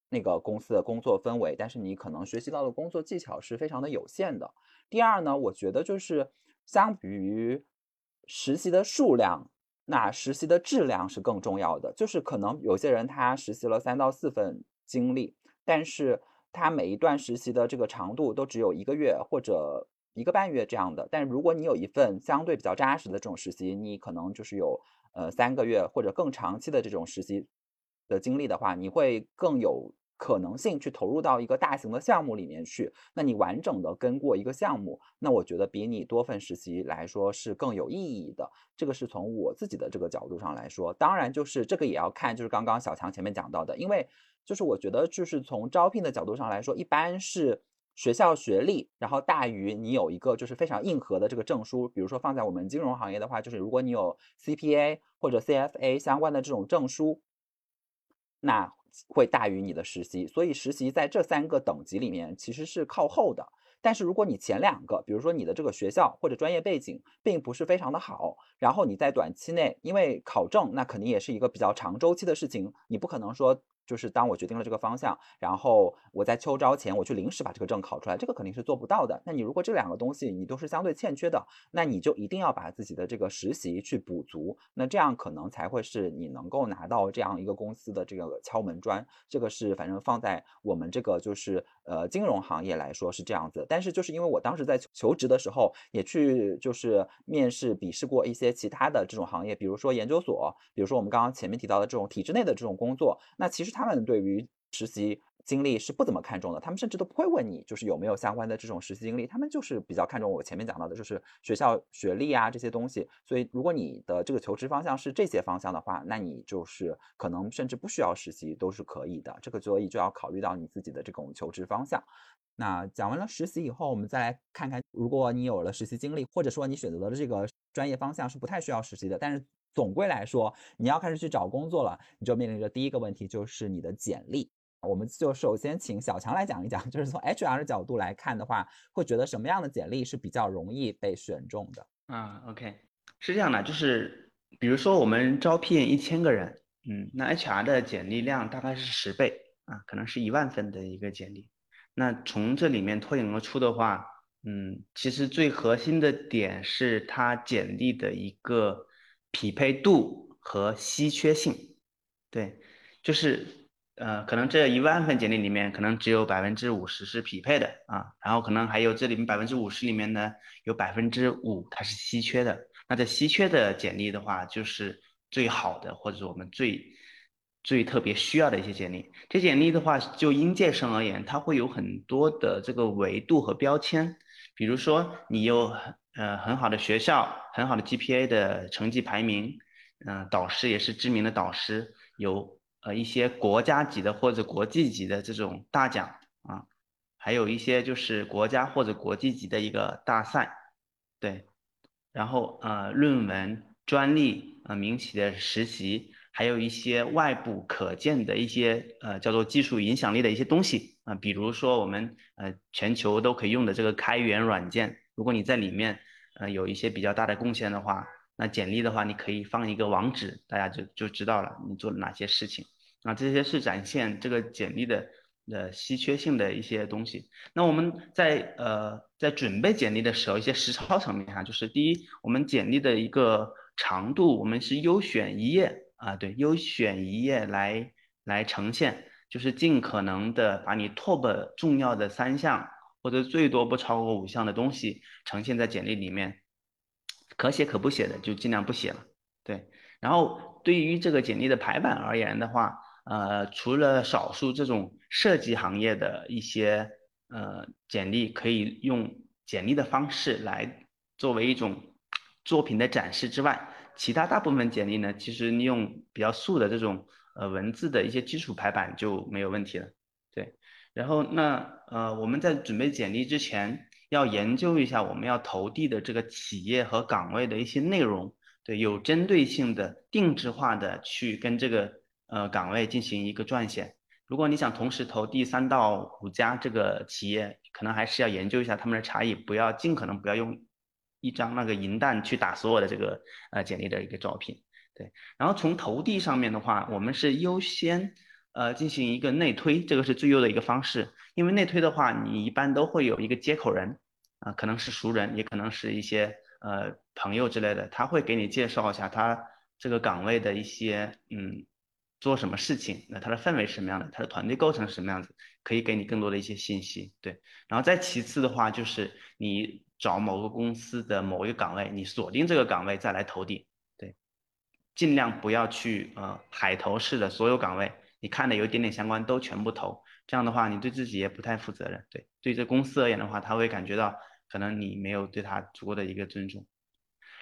那个公司的工作氛围，但是你可能学习到的工作技巧是非常的有限的。第二呢，我觉得就是相比于实习的数量，那实习的质量是更重要的。就是可能有些人他实习了三到四份经历，但是他每一段实习的这个长度都只有一个月或者。一个半月这样的，但如果你有一份相对比较扎实的这种实习，你可能就是有呃三个月或者更长期的这种实习的经历的话，你会更有可能性去投入到一个大型的项目里面去。那你完整的跟过一个项目，那我觉得比你多份实习来说是更有意义的。这个是从我自己的这个角度上来说，当然就是这个也要看，就是刚刚小强前面讲到的，因为就是我觉得就是从招聘的角度上来说，一般是。学校学历，然后大于你有一个就是非常硬核的这个证书，比如说放在我们金融行业的话，就是如果你有 CPA 或者 CFA 相关的这种证书，那会大于你的实习。所以实习在这三个等级里面其实是靠后的。但是如果你前两个，比如说你的这个学校或者专业背景并不是非常的好，然后你在短期内，因为考证那肯定也是一个比较长周期的事情，你不可能说。就是当我决定了这个方向，然后我在秋招前我去临时把这个证考出来，这个肯定是做不到的。那你如果这两个东西你都是相对欠缺的，那你就一定要把自己的这个实习去补足，那这样可能才会是你能够拿到这样一个公司的这个敲门砖。这个是反正放在我们这个就是呃金融行业来说是这样子。但是就是因为我当时在求职的时候也去就是面试笔试过一些其他的这种行业，比如说研究所，比如说我们刚刚前面提到的这种体制内的这种工作，那其实。他们对于实习经历是不怎么看重的，他们甚至都不会问你，就是有没有相关的这种实习经历，他们就是比较看重我前面讲到的，就是学校学历啊这些东西。所以，如果你的这个求职方向是这些方向的话，那你就是可能甚至不需要实习都是可以的。这个所以就要考虑到你自己的这种求职方向。那讲完了实习以后，我们再来看看，如果你有了实习经历，或者说你选择的这个专业方向是不太需要实习的，但是。总归来说，你要开始去找工作了，你就面临着第一个问题，就是你的简历。我们就首先请小强来讲一讲，就是从 HR 的角度来看的话，会觉得什么样的简历是比较容易被选中的？啊，OK，是这样的，就是比如说我们招聘一千个人，嗯，那 HR 的简历量大概是十倍啊，可能是一万份的一个简历。那从这里面脱颖而出的话，嗯，其实最核心的点是他简历的一个。匹配度和稀缺性，对，就是呃，可能这一万份简历里面，可能只有百分之五十是匹配的啊，然后可能还有这里面百分之五十里面呢，有百分之五它是稀缺的。那这稀缺的简历的话，就是最好的，或者是我们最最特别需要的一些简历。这简历的话，就应届生而言，它会有很多的这个维度和标签，比如说你有。呃，很好的学校，很好的 GPA 的成绩排名，嗯，导师也是知名的导师，有呃一些国家级的或者国际级的这种大奖啊，还有一些就是国家或者国际级的一个大赛，对，然后呃论文、专利、呃民企的实习，还有一些外部可见的一些呃叫做技术影响力的一些东西啊，比如说我们呃全球都可以用的这个开源软件。如果你在里面，呃，有一些比较大的贡献的话，那简历的话，你可以放一个网址，大家就就知道了你做了哪些事情。那，这些是展现这个简历的呃稀缺性的一些东西。那我们在呃在准备简历的时候，一些实操层面哈，就是第一，我们简历的一个长度，我们是优选一页啊，对，优选一页来来呈现，就是尽可能的把你 top 重要的三项。或者最多不超过五项的东西呈现在简历里面，可写可不写的就尽量不写了。对，然后对于这个简历的排版而言的话，呃，除了少数这种设计行业的一些呃简历可以用简历的方式来作为一种作品的展示之外，其他大部分简历呢，其实你用比较素的这种呃文字的一些基础排版就没有问题了。然后那呃我们在准备简历之前，要研究一下我们要投递的这个企业和岗位的一些内容，对，有针对性的、定制化的去跟这个呃岗位进行一个撰写。如果你想同时投递三到五家这个企业，可能还是要研究一下他们的差异，不要尽可能不要用一张那个银弹去打所有的这个呃简历的一个招聘。对，然后从投递上面的话，我们是优先。呃，进行一个内推，这个是最优的一个方式。因为内推的话，你一般都会有一个接口人，啊，可能是熟人，也可能是一些呃朋友之类的，他会给你介绍一下他这个岗位的一些嗯做什么事情，那他的氛围是什么样的，他的团队构成是什么样子，可以给你更多的一些信息。对，然后再其次的话，就是你找某个公司的某一个岗位，你锁定这个岗位再来投递，对，尽量不要去呃海投式的所有岗位。你看的有一点点相关，都全部投，这样的话，你对自己也不太负责任。对，对这公司而言的话，他会感觉到可能你没有对他足够的一个尊重。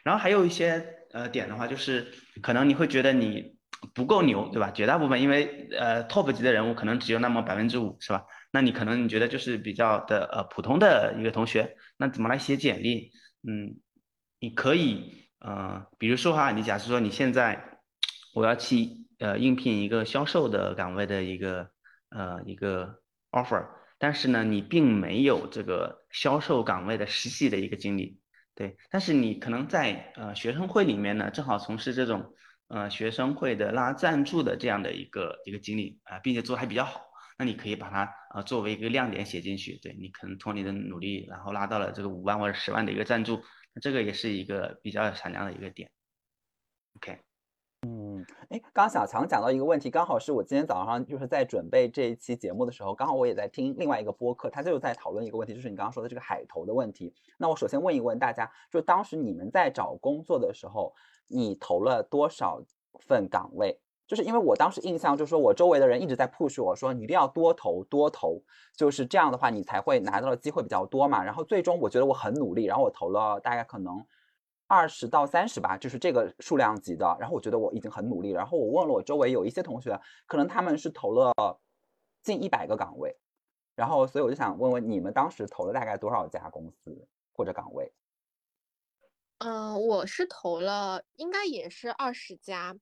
然后还有一些呃点的话，就是可能你会觉得你不够牛，对吧？绝大部分因为呃 top 级的人物可能只有那么百分之五，是吧？那你可能你觉得就是比较的呃普通的一个同学，那怎么来写简历？嗯，你可以呃，比如说哈，你假设说你现在我要去。呃，应聘一个销售的岗位的一个呃一个 offer，但是呢，你并没有这个销售岗位的实习的一个经历，对，但是你可能在呃学生会里面呢，正好从事这种呃学生会的拉赞助的这样的一个一个经历啊，并且做的还比较好，那你可以把它呃作为一个亮点写进去，对你可能通过你的努力，然后拉到了这个五万或者十万的一个赞助，那这个也是一个比较闪亮的一个点，OK。嗯，哎，刚刚小强讲到一个问题，刚好是我今天早上就是在准备这一期节目的时候，刚好我也在听另外一个播客，他就在讨论一个问题，就是你刚刚说的这个海投的问题。那我首先问一问大家，就当时你们在找工作的时候，你投了多少份岗位？就是因为我当时印象就是说我周围的人一直在 push 我说你一定要多投多投，就是这样的话你才会拿到的机会比较多嘛。然后最终我觉得我很努力，然后我投了大概可能。二十到三十吧，就是这个数量级的。然后我觉得我已经很努力。然后我问了我周围有一些同学，可能他们是投了近一百个岗位。然后所以我就想问问你们当时投了大概多少家公司或者岗位？嗯，我是投了，应该也是二十家。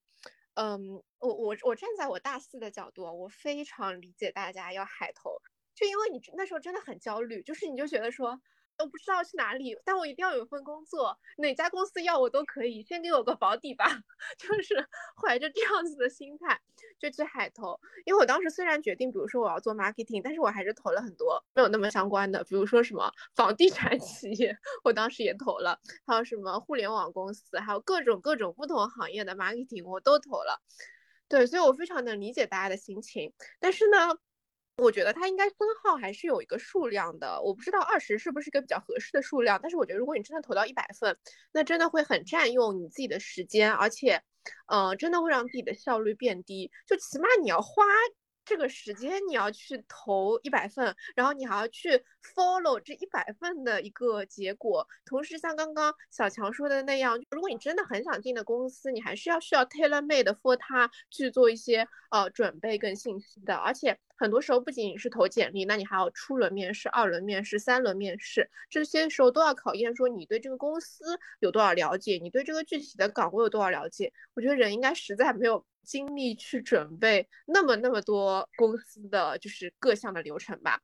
嗯，我我我站在我大四的角度，我非常理解大家要海投，就因为你那时候真的很焦虑，就是你就觉得说。都不知道去哪里，但我一定要有份工作，哪家公司要我都可以，先给我个保底吧。[laughs] 就是怀着这样子的心态就去海投，因为我当时虽然决定，比如说我要做 marketing，但是我还是投了很多没有那么相关的，比如说什么房地产企业，我当时也投了，还有什么互联网公司，还有各种各种不同行业的 marketing 我都投了。对，所以我非常能理解大家的心情，但是呢。我觉得它应该分号还是有一个数量的，我不知道二十是不是一个比较合适的数量，但是我觉得如果你真的投到一百份，那真的会很占用你自己的时间，而且，呃，真的会让自己的效率变低，就起码你要花。这个时间你要去投一百份，然后你还要去 follow 这一百份的一个结果。同时，像刚刚小强说的那样，如果你真的很想进的公司，你还是要需要 tailor made for 他去做一些呃准备跟信息的。而且很多时候不仅仅是投简历，那你还要初轮面试、二轮面试、三轮面试，这些时候都要考验说你对这个公司有多少了解，你对这个具体的岗位有多少了解。我觉得人应该实在没有。精力去准备那么那么多公司的就是各项的流程吧，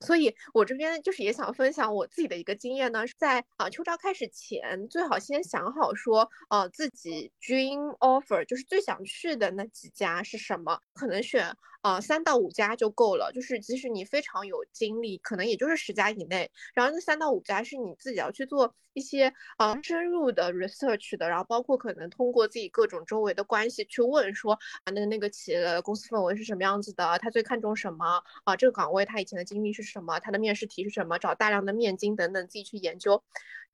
所以我这边就是也想分享我自己的一个经验呢，是在啊秋招开始前，最好先想好说，呃自己 dream offer 就是最想去的那几家是什么，可能选。啊，三到五家就够了，就是即使你非常有精力，可能也就是十家以内。然后那三到五家是你自己要去做一些啊深入的 research 的，然后包括可能通过自己各种周围的关系去问说啊，那那个企业的公司氛围是什么样子的？他最看重什么？啊，这个岗位他以前的经历是什么？他的面试题是什么？找大量的面经等等自己去研究。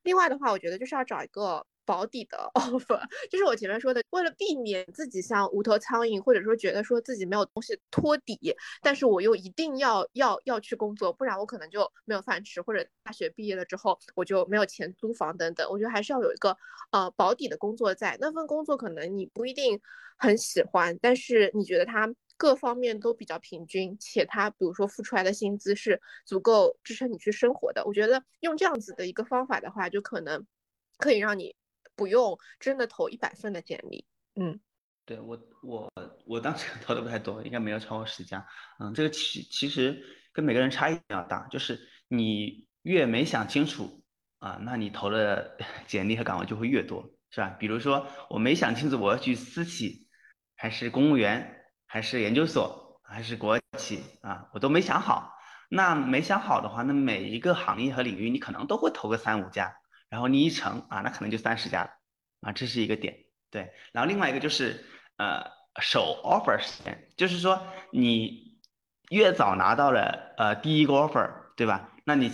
另外的话，我觉得就是要找一个保底的 [laughs] offer，就是我前面说的，为了避免自己像无头苍蝇，或者说觉得说自己没有东西托底，但是我又一定要要要去工作，不然我可能就没有饭吃，或者大学毕业了之后我就没有钱租房等等。我觉得还是要有一个呃保底的工作在，那份工作可能你不一定很喜欢，但是你觉得它各方面都比较平均，且它比如说付出来的薪资是足够支撑你去生活的。我觉得用这样子的一个方法的话，就可能可以让你。不用真的投一百份的简历，嗯，对我我我当时 [laughs] 投的不太多，应该没有超过十家，嗯，这个其其实跟每个人差异比较大，就是你越没想清楚啊，那你投的 [laughs] 简历和岗位就会越多，是吧？比如说我没想清楚我要去私企，还是公务员，还是研究所，还是国企啊，我都没想好，那没想好的话，那每一个行业和领域你可能都会投个三五家。然后你一成啊，那可能就三十家了啊，这是一个点。对，然后另外一个就是呃，首 offer 时间，就是说你越早拿到了呃第一个 offer，对吧？那你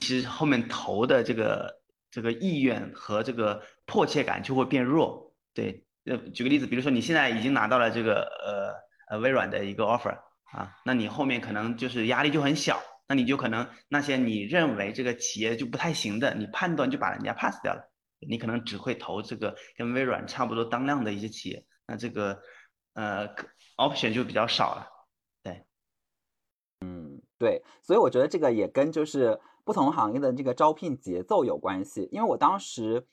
其实后面投的这个这个意愿和这个迫切感就会变弱。对，呃，举个例子，比如说你现在已经拿到了这个呃呃微软的一个 offer 啊，那你后面可能就是压力就很小。那你就可能那些你认为这个企业就不太行的，你判断就把人家 pass 掉了，你可能只会投这个跟微软差不多当量的一些企业，那这个呃 option 就比较少了。对，嗯，对，所以我觉得这个也跟就是不同行业的这个招聘节奏有关系，因为我当时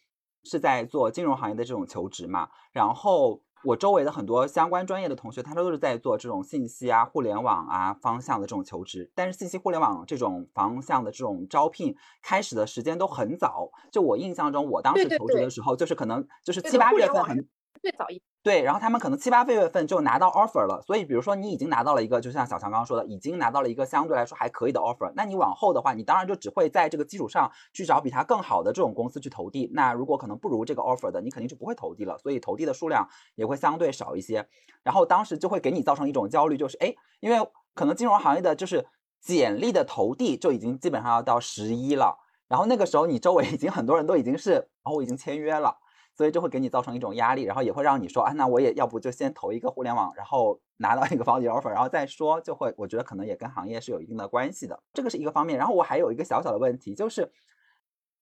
是在做金融行业的这种求职嘛，然后。我周围的很多相关专业的同学，他都是在做这种信息啊、互联网啊方向的这种求职。但是信息互联网这种方向的这种招聘开始的时间都很早。就我印象中，我当时求职的时候，就是可能就是七八月份很。最早一对，然后他们可能七八月份就拿到 offer 了，所以比如说你已经拿到了一个，就像小强刚刚说的，已经拿到了一个相对来说还可以的 offer，那你往后的话，你当然就只会在这个基础上去找比他更好的这种公司去投递。那如果可能不如这个 offer 的，你肯定就不会投递了，所以投递的数量也会相对少一些。然后当时就会给你造成一种焦虑，就是哎，因为可能金融行业的就是简历的投递就已经基本上要到十一了，然后那个时候你周围已经很多人都已经是然哦，我已经签约了。所以就会给你造成一种压力，然后也会让你说，啊，那我也要不就先投一个互联网，然后 [laughs] 拿到一个保底 offer，然后再说，就会，我觉得可能也跟行业是有一定的关系的，这个是一个方面。然后我还有一个小小的问题，就是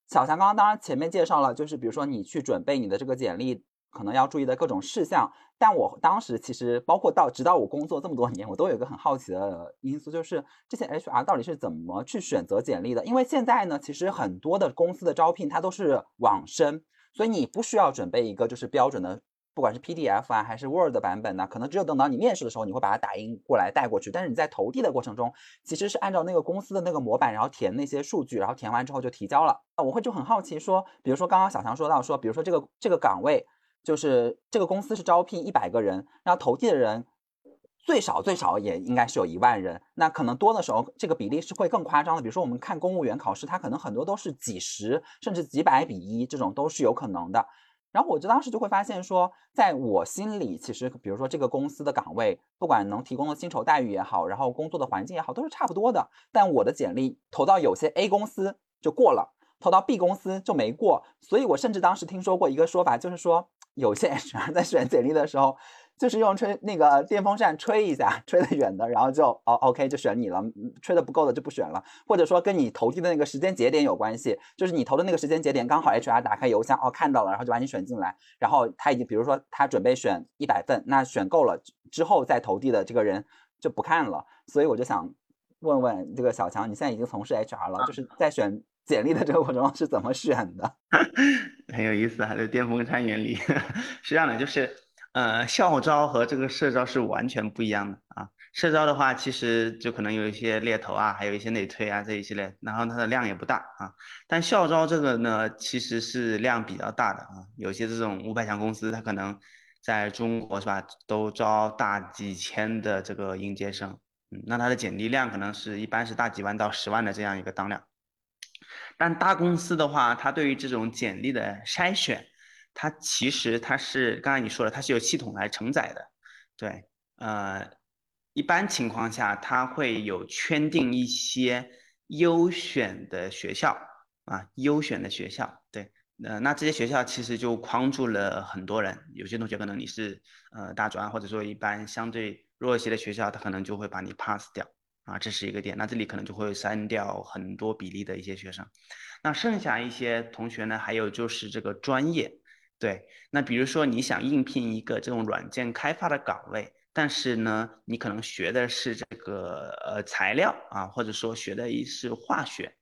小强刚刚当然前面介绍了，就是比如说你去准备你的这个简历，可能要注意的各种事项。但我当时其实包括到直到我工作这么多年，我都有一个很好奇的因素，就是这些 HR 到底是怎么去选择简历的？因为现在呢，其实很多的公司的招聘它都是网申。所以你不需要准备一个就是标准的，不管是 PDF 啊还是 Word 版本呢，可能只有等到你面试的时候，你会把它打印过来带过去。但是你在投递的过程中，其实是按照那个公司的那个模板，然后填那些数据，然后填完之后就提交了。我会就很好奇说，比如说刚刚小强说到说，比如说这个这个岗位，就是这个公司是招聘一百个人，然后投递的人。最少最少也应该是有一万人，那可能多的时候，这个比例是会更夸张的。比如说我们看公务员考试，它可能很多都是几十甚至几百比一，这种都是有可能的。然后我就当时就会发现说，在我心里，其实比如说这个公司的岗位，不管能提供的薪酬待遇也好，然后工作的环境也好，都是差不多的。但我的简历投到有些 A 公司就过了，投到 B 公司就没过。所以我甚至当时听说过一个说法，就是说有些 HR [laughs] 在选简历的时候。就是用吹那个电风扇吹一下，[laughs] 吹得远的，然后就哦，OK 就选你了，吹的不够的就不选了，或者说跟你投递的那个时间节点有关系，就是你投的那个时间节点刚好 HR 打开邮箱哦看到了，然后就把你选进来，然后他已经比如说他准备选一百份，那选够了之后再投递的这个人就不看了，所以我就想问问这个小强，你现在已经从事 HR 了，就是在选简历的这个过程中是怎么选的？[laughs] 很有意思，还是电风扇原理，是这样的，就是。呃，校招和这个社招是完全不一样的啊。社招的话，其实就可能有一些猎头啊，还有一些内推啊这一系列，然后它的量也不大啊。但校招这个呢，其实是量比较大的啊。有些这种五百强公司，它可能在中国是吧，都招大几千的这个应届生，那它的简历量可能是一般是大几万到十万的这样一个当量。但大公司的话，它对于这种简历的筛选。它其实它是刚才你说了，它是由系统来承载的，对，呃，一般情况下它会有圈定一些优选的学校啊，优选的学校，对，呃，那这些学校其实就框住了很多人。有些同学可能你是呃大专，或者说一般相对弱一些的学校，他可能就会把你 pass 掉啊，这是一个点。那这里可能就会删掉很多比例的一些学生。那剩下一些同学呢，还有就是这个专业，对。那比如说你想应聘一个这种软件开发的岗位，但是呢，你可能学的是这个呃材料啊，或者说学的是化学。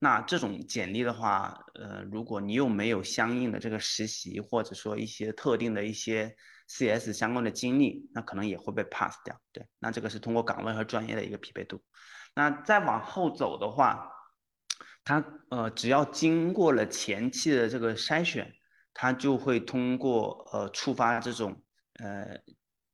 那这种简历的话，呃，如果你又没有相应的这个实习，或者说一些特定的一些 CS 相关的经历，那可能也会被 pass 掉。对，那这个是通过岗位和专业的一个匹配度。那再往后走的话，它呃，只要经过了前期的这个筛选，它就会通过呃触发这种呃，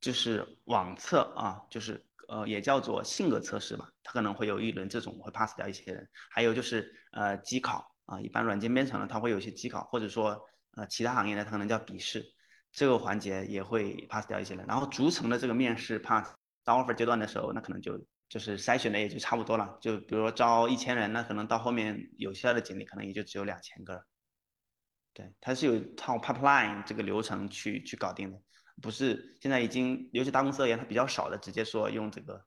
就是网测啊，就是。呃，也叫做性格测试吧，它可能会有一轮这种会 pass 掉一些人，还有就是呃机考啊，一般软件编程呢，它会有一些机考，或者说呃其他行业呢，它可能叫笔试，这个环节也会 pass 掉一些人，然后逐层的这个面试 pass 到 offer 阶段的时候，那可能就就是筛选的也就差不多了，就比如说招一千人，那可能到后面有效的简历可能也就只有两千个，对，它是有一套 pipeline 这个流程去去搞定的。不是现在已经，尤其大公司而言，它比较少的，直接说用这个，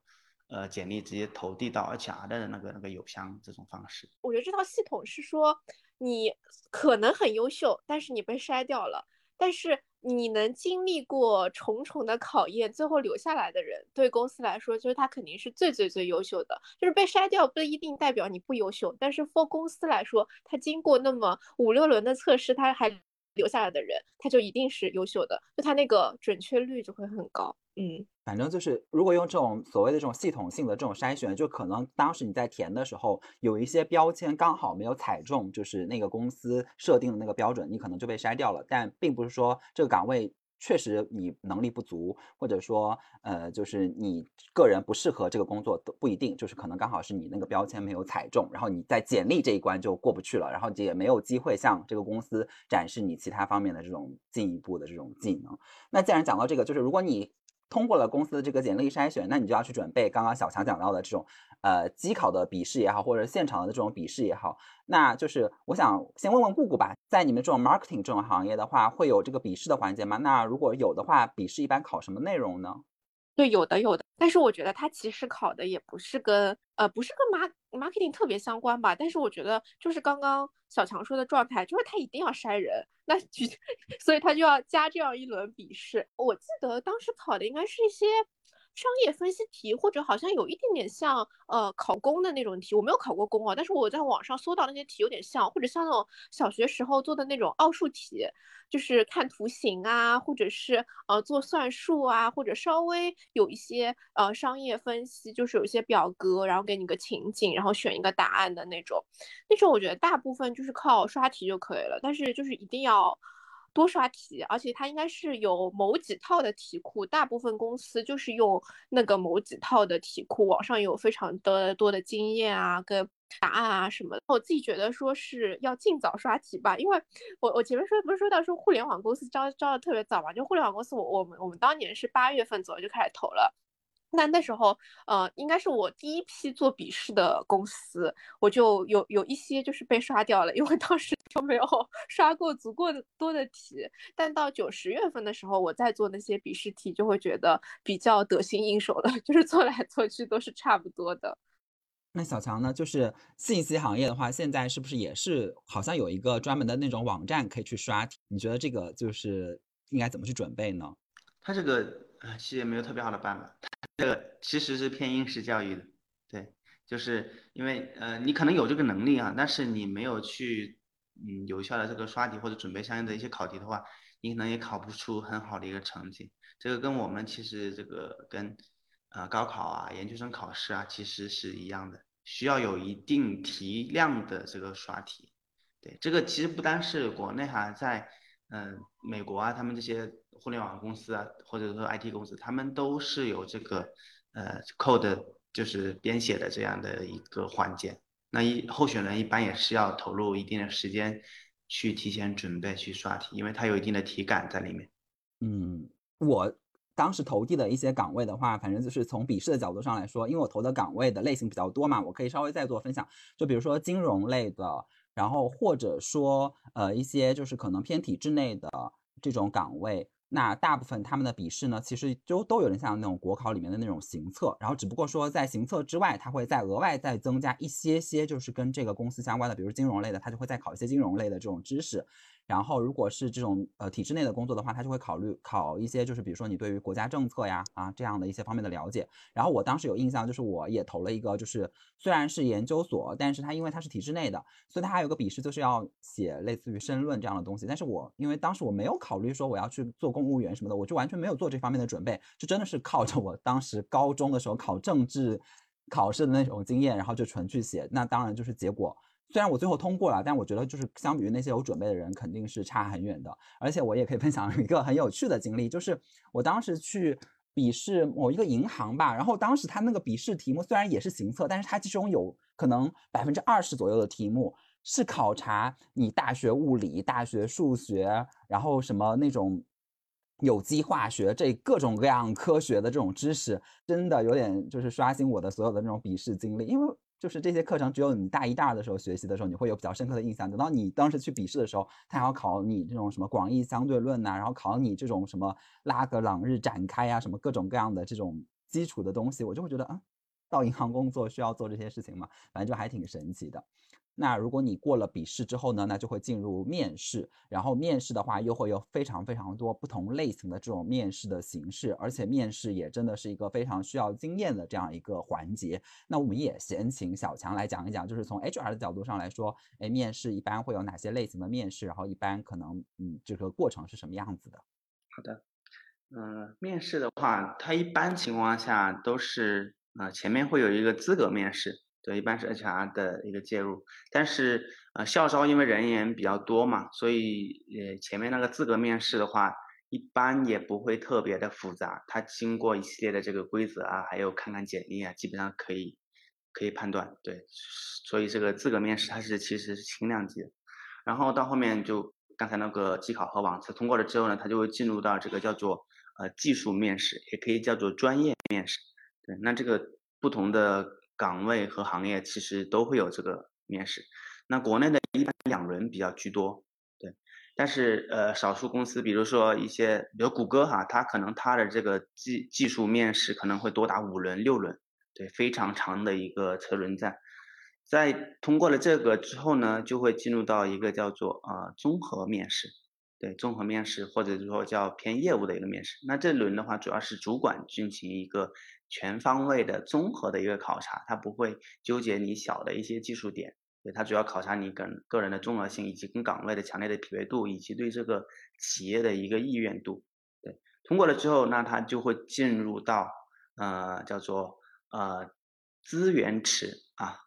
呃，简历直接投递到 HR 的那个那个邮箱这种方式。我觉得这套系统是说，你可能很优秀，但是你被筛掉了，但是你能经历过重重的考验，最后留下来的人，对公司来说，就是他肯定是最最最优秀的。就是被筛掉不一定代表你不优秀，但是 for 公司来说，他经过那么五六轮的测试，他还。留下来的人，他就一定是优秀的，就他那个准确率就会很高。嗯，反正就是如果用这种所谓的这种系统性的这种筛选，就可能当时你在填的时候有一些标签刚好没有踩中，就是那个公司设定的那个标准，你可能就被筛掉了。但并不是说这个岗位。确实你能力不足，或者说呃，就是你个人不适合这个工作都不一定，就是可能刚好是你那个标签没有踩中，然后你在简历这一关就过不去了，然后也没有机会向这个公司展示你其他方面的这种进一步的这种技能。那既然讲到这个，就是如果你通过了公司的这个简历筛选，那你就要去准备刚刚小强讲到的这种，呃，机考的笔试也好，或者现场的这种笔试也好。那就是我想先问问顾顾吧，在你们这种 marketing 这种行业的话，会有这个笔试的环节吗？那如果有的话，笔试一般考什么内容呢？对，有的有的，但是我觉得它其实考的也不是跟呃不是跟 mark marketing 特别相关吧。但是我觉得就是刚刚小强说的状态，就是他一定要筛人，那 [laughs] 所以他就要加这样一轮笔试。我记得当时考的应该是一些。商业分析题，或者好像有一点点像呃考公的那种题，我没有考过公啊，但是我在网上搜到那些题有点像，或者像那种小学时候做的那种奥数题，就是看图形啊，或者是呃做算术啊，或者稍微有一些呃商业分析，就是有一些表格，然后给你个情景，然后选一个答案的那种，那种我觉得大部分就是靠刷题就可以了，但是就是一定要。多刷题，而且它应该是有某几套的题库，大部分公司就是用那个某几套的题库，网上有非常的多的经验啊，跟答案啊什么的。我自己觉得说是要尽早刷题吧，因为我我前面说不是说到说互联网公司招招的特别早嘛，就互联网公司我我们我们当年是八月份左右就开始投了。那那时候，呃，应该是我第一批做笔试的公司，我就有有一些就是被刷掉了，因为当时就没有 [laughs] 刷过足够的多的题。但到九十月份的时候，我再做那些笔试题，就会觉得比较得心应手了，[laughs] 就是做来做去都是差不多的。那小强呢？就是信息行业的话，现在是不是也是好像有一个专门的那种网站可以去刷题？你觉得这个就是应该怎么去准备呢？它这个呃，其实也没有特别好的办法。这个其实是偏应试教育的，对，就是因为呃，你可能有这个能力啊，但是你没有去嗯有效的这个刷题或者准备相应的一些考题的话，你可能也考不出很好的一个成绩。这个跟我们其实这个跟呃高考啊、研究生考试啊，其实是一样的，需要有一定题量的这个刷题。对，这个其实不单是国内哈，在嗯美国啊，他们这些。互联网公司啊，或者说 IT 公司，他们都是有这个呃 code 就是编写的这样的一个环节。那一候选人一般也是要投入一定的时间去提前准备去刷题，因为它有一定的体感在里面。嗯，我当时投递的一些岗位的话，反正就是从笔试的角度上来说，因为我投的岗位的类型比较多嘛，我可以稍微再做分享。就比如说金融类的。然后或者说呃一些就是可能偏体制内的这种岗位。那大部分他们的笔试呢，其实就都有点像那种国考里面的那种行测，然后只不过说在行测之外，它会再额外再增加一些些，就是跟这个公司相关的，比如金融类的，它就会再考一些金融类的这种知识。然后，如果是这种呃体制内的工作的话，他就会考虑考一些，就是比如说你对于国家政策呀啊这样的一些方面的了解。然后我当时有印象，就是我也投了一个，就是虽然是研究所，但是他因为他是体制内的，所以他还有个笔试，就是要写类似于申论这样的东西。但是我因为当时我没有考虑说我要去做公务员什么的，我就完全没有做这方面的准备，就真的是靠着我当时高中的时候考政治考试的那种经验，然后就纯去写。那当然就是结果。虽然我最后通过了，但我觉得就是相比于那些有准备的人，肯定是差很远的。而且我也可以分享一个很有趣的经历，就是我当时去笔试某一个银行吧，然后当时他那个笔试题目虽然也是行测，但是它其中有可能百分之二十左右的题目是考察你大学物理、大学数学，然后什么那种有机化学这各种各样科学的这种知识，真的有点就是刷新我的所有的那种笔试经历，因为。就是这些课程，只有你大一、大二的时候学习的时候，你会有比较深刻的印象。等到你当时去笔试的时候，他还要考你这种什么广义相对论呐，然后考你这种什么拉格朗日展开啊，什么各种各样的这种基础的东西，我就会觉得，啊，到银行工作需要做这些事情嘛？反正就还挺神奇的。那如果你过了笔试之后呢，那就会进入面试，然后面试的话又会有非常非常多不同类型的这种面试的形式，而且面试也真的是一个非常需要经验的这样一个环节。那我们也先请小强来讲一讲，就是从 HR 的角度上来说，哎，面试一般会有哪些类型的面试，然后一般可能嗯这个过程是什么样子的？好的，嗯，面试的话，它一般情况下都是啊前面会有一个资格面试。对，一般是 HR 的一个介入，但是呃，校招因为人员比较多嘛，所以呃，前面那个资格面试的话，一般也不会特别的复杂。它经过一系列的这个规则啊，还有看看简历啊，基本上可以可以判断。对，所以这个资格面试它是其实是轻量级的。然后到后面就刚才那个机考和网测通过了之后呢，它就会进入到这个叫做呃技术面试，也可以叫做专业面试。对，那这个不同的。岗位和行业其实都会有这个面试，那国内的一般两轮比较居多，对，但是呃少数公司，比如说一些，比如谷歌哈，它可能它的这个技技术面试可能会多达五轮六轮，对，非常长的一个车轮战，在通过了这个之后呢，就会进入到一个叫做呃综合面试，对，综合面试或者说叫偏业务的一个面试，那这轮的话主要是主管进行一个。全方位的综合的一个考察，它不会纠结你小的一些技术点，对，它主要考察你跟个人的综合性，以及跟岗位的强烈的匹配度，以及对这个企业的一个意愿度。对，通过了之后，那它就会进入到呃叫做呃资源池啊。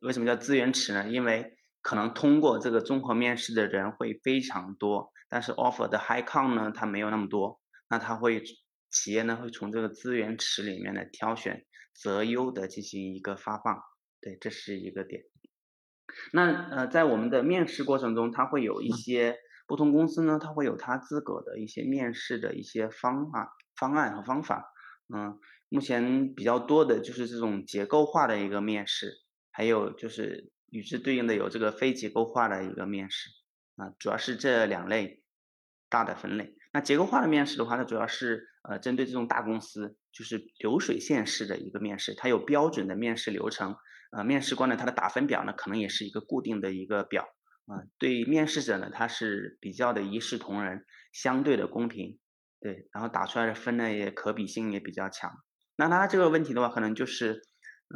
为什么叫资源池呢？因为可能通过这个综合面试的人会非常多，但是 offer 的 high count 呢，它没有那么多，那它会。企业呢会从这个资源池里面呢挑选择优的进行一个发放，对，这是一个点。那呃，在我们的面试过程中，它会有一些不同公司呢，它会有它自个的一些面试的一些方法、方案和方法。嗯，目前比较多的就是这种结构化的一个面试，还有就是与之对应的有这个非结构化的一个面试。啊，主要是这两类大的分类。那结构化的面试的话，它主要是呃针对这种大公司，就是流水线式的一个面试，它有标准的面试流程，呃，面试官呢他的打分表呢可能也是一个固定的一个表，啊，对面试者呢他是比较的一视同仁，相对的公平，对，然后打出来的分呢也可比性也比较强。那他这个问题的话，可能就是，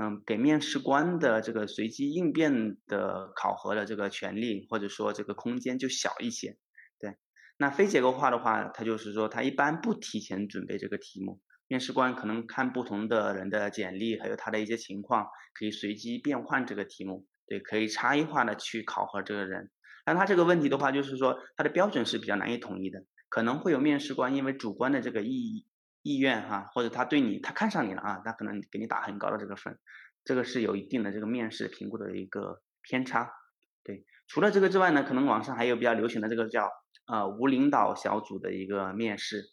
嗯，给面试官的这个随机应变的考核的这个权利或者说这个空间就小一些。那非结构化的话，它就是说，它一般不提前准备这个题目，面试官可能看不同的人的简历，还有他的一些情况，可以随机变换这个题目，对，可以差异化的去考核这个人。但他这个问题的话，就是说，他的标准是比较难以统一的，可能会有面试官因为主观的这个意意愿哈，或者他对你他看上你了啊，他可能给你打很高的这个分，这个是有一定的这个面试评估的一个偏差。对，除了这个之外呢，可能网上还有比较流行的这个叫。呃，无领导小组的一个面试，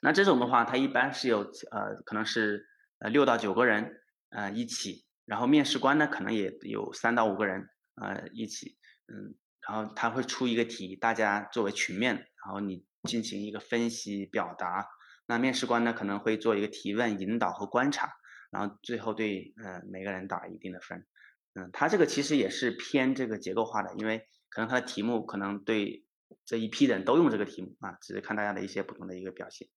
那这种的话，它一般是有呃，可能是呃六到九个人呃一起，然后面试官呢可能也有三到五个人呃一起，嗯，然后他会出一个题，大家作为群面，然后你进行一个分析表达。那面试官呢可能会做一个提问、引导和观察，然后最后对呃每个人打一定的分。嗯，他这个其实也是偏这个结构化的，因为可能他的题目可能对这一批人都用这个题目啊，只是看大家的一些不同的一个表现。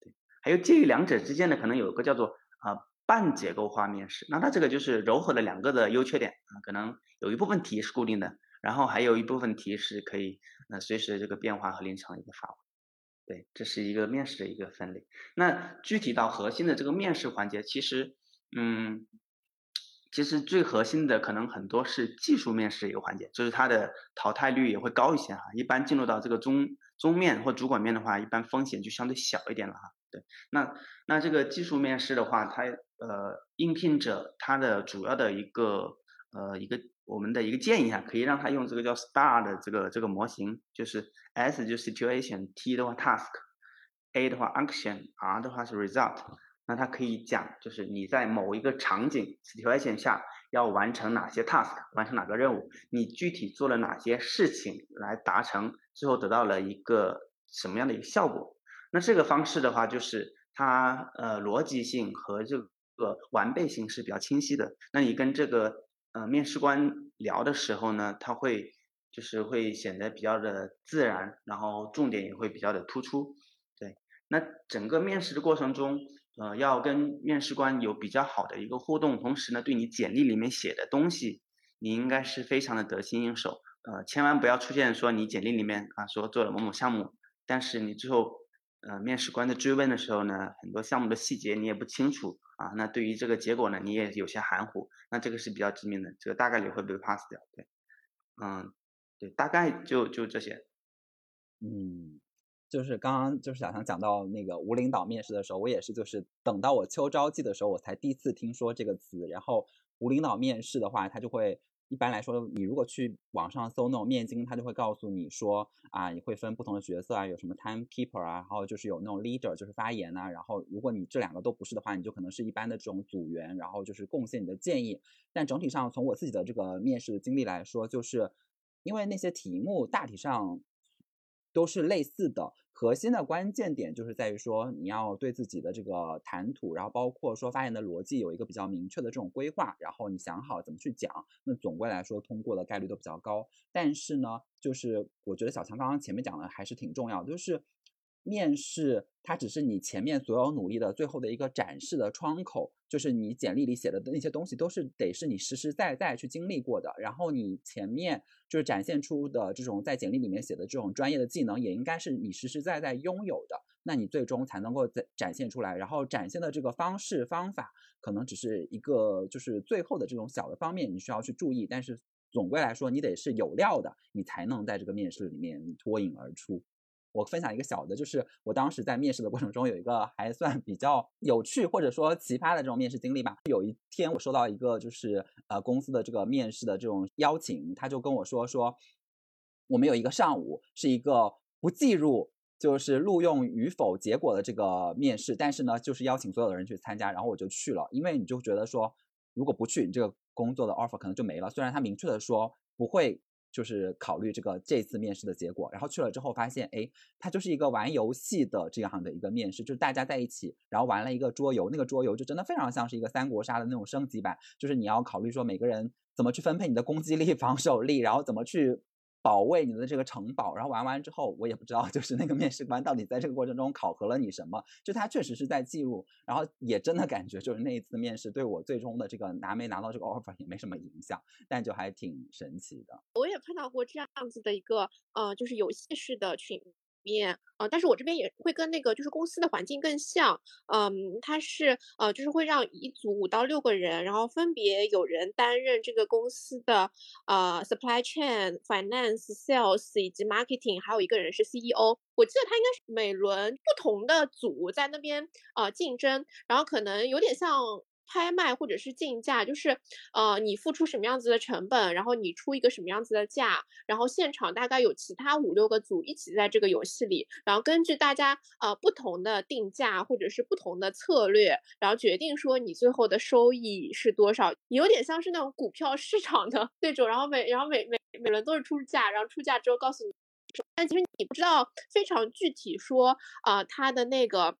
对，还有介于两者之间的可能有个叫做啊半结构化面试，那它这个就是糅合了两个的优缺点啊，可能有一部分题是固定的，然后还有一部分题是可以呃随时这个变化和临场一个发挥。对，这是一个面试的一个分类。那具体到核心的这个面试环节，其实嗯。其实最核心的可能很多是技术面试一个环节，就是它的淘汰率也会高一些哈。一般进入到这个中中面或主管面的话，一般风险就相对小一点了哈。对，那那这个技术面试的话，它呃应聘者他的主要的一个呃一个我们的一个建议啊，可以让他用这个叫 STAR 的这个这个模型，就是 S 就 Situation，T 的话 Task，A 的话 Action，R 的话是 Result。那它可以讲，就是你在某一个场景 situation 下要完成哪些 task，完成哪个任务，你具体做了哪些事情来达成，最后得到了一个什么样的一个效果？那这个方式的话，就是它呃逻辑性和这个完备性是比较清晰的。那你跟这个呃面试官聊的时候呢，他会就是会显得比较的自然，然后重点也会比较的突出。对，那整个面试的过程中。呃，要跟面试官有比较好的一个互动，同时呢，对你简历里面写的东西，你应该是非常的得心应手。呃，千万不要出现说你简历里面啊说做了某某项目，但是你最后呃面试官的追问的时候呢，很多项目的细节你也不清楚啊，那对于这个结果呢，你也有些含糊，那这个是比较致命的，这个大概率会被 pass 掉。对，嗯，对，大概就就这些。嗯。就是刚刚就是小强讲到那个无领导面试的时候，我也是就是等到我秋招季的时候，我才第一次听说这个词。然后无领导面试的话，他就会一般来说，你如果去网上搜那种面经，他就会告诉你说啊，你会分不同的角色啊，有什么 timekeeper 啊，然后就是有那种 leader 就是发言啊。然后如果你这两个都不是的话，你就可能是一般的这种组员，然后就是贡献你的建议。但整体上从我自己的这个面试的经历来说，就是因为那些题目大体上都是类似的。核心的关键点就是在于说，你要对自己的这个谈吐，然后包括说发言的逻辑有一个比较明确的这种规划，然后你想好怎么去讲，那总归来说通过的概率都比较高。但是呢，就是我觉得小强刚刚前面讲的还是挺重要，就是。面试它只是你前面所有努力的最后的一个展示的窗口，就是你简历里写的那些东西都是得是你实实在在去经历过的，然后你前面就是展现出的这种在简历里面写的这种专业的技能，也应该是你实实在在拥有的，那你最终才能够在展现出来。然后展现的这个方式方法，可能只是一个就是最后的这种小的方面你需要去注意，但是总归来说，你得是有料的，你才能在这个面试里面脱颖而出。我分享一个小的，就是我当时在面试的过程中有一个还算比较有趣或者说奇葩的这种面试经历吧。有一天我收到一个就是呃公司的这个面试的这种邀请，他就跟我说说我们有一个上午是一个不计入就是录用与否结果的这个面试，但是呢就是邀请所有的人去参加，然后我就去了，因为你就觉得说如果不去，你这个工作的 offer 可能就没了。虽然他明确的说不会。就是考虑这个这次面试的结果，然后去了之后发现，哎，它就是一个玩游戏的这样的一个面试，就是大家在一起，然后玩了一个桌游，那个桌游就真的非常像是一个三国杀的那种升级版，就是你要考虑说每个人怎么去分配你的攻击力、防守力，然后怎么去。保卫你的这个城堡，然后玩完之后，我也不知道，[laughs] 就是那个面试官到底在这个过程中考核了你什么？就他确实是在记录，然后也真的感觉就是那一次面试对我最终的这个拿没拿到这个 offer 也没什么影响，但就还挺神奇的。我也碰到过这样子的一个，呃，就是游戏式的群。面，呃，但是我这边也会跟那个就是公司的环境更像，嗯，它是呃，就是会让一组五到六个人，然后分别有人担任这个公司的呃 supply chain、finance、sales 以及 marketing，还有一个人是 CEO。我记得他应该是每轮不同的组在那边呃竞争，然后可能有点像。拍卖或者是竞价，就是呃，你付出什么样子的成本，然后你出一个什么样子的价，然后现场大概有其他五六个组一起在这个游戏里，然后根据大家呃不同的定价或者是不同的策略，然后决定说你最后的收益是多少，有点像是那种股票市场的那种，然后每然后每每每轮都是出价，然后出价之后告诉你，但其实你不知道非常具体说啊它的那个。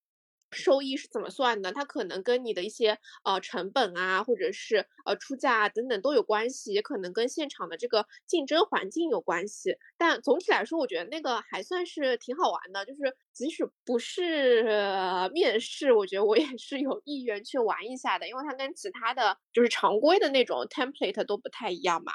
收益是怎么算的？它可能跟你的一些呃成本啊，或者是呃出价啊等等都有关系，也可能跟现场的这个竞争环境有关系。但总体来说，我觉得那个还算是挺好玩的。就是即使不是面试，我觉得我也是有意愿去玩一下的，因为它跟其他的就是常规的那种 template 都不太一样嘛。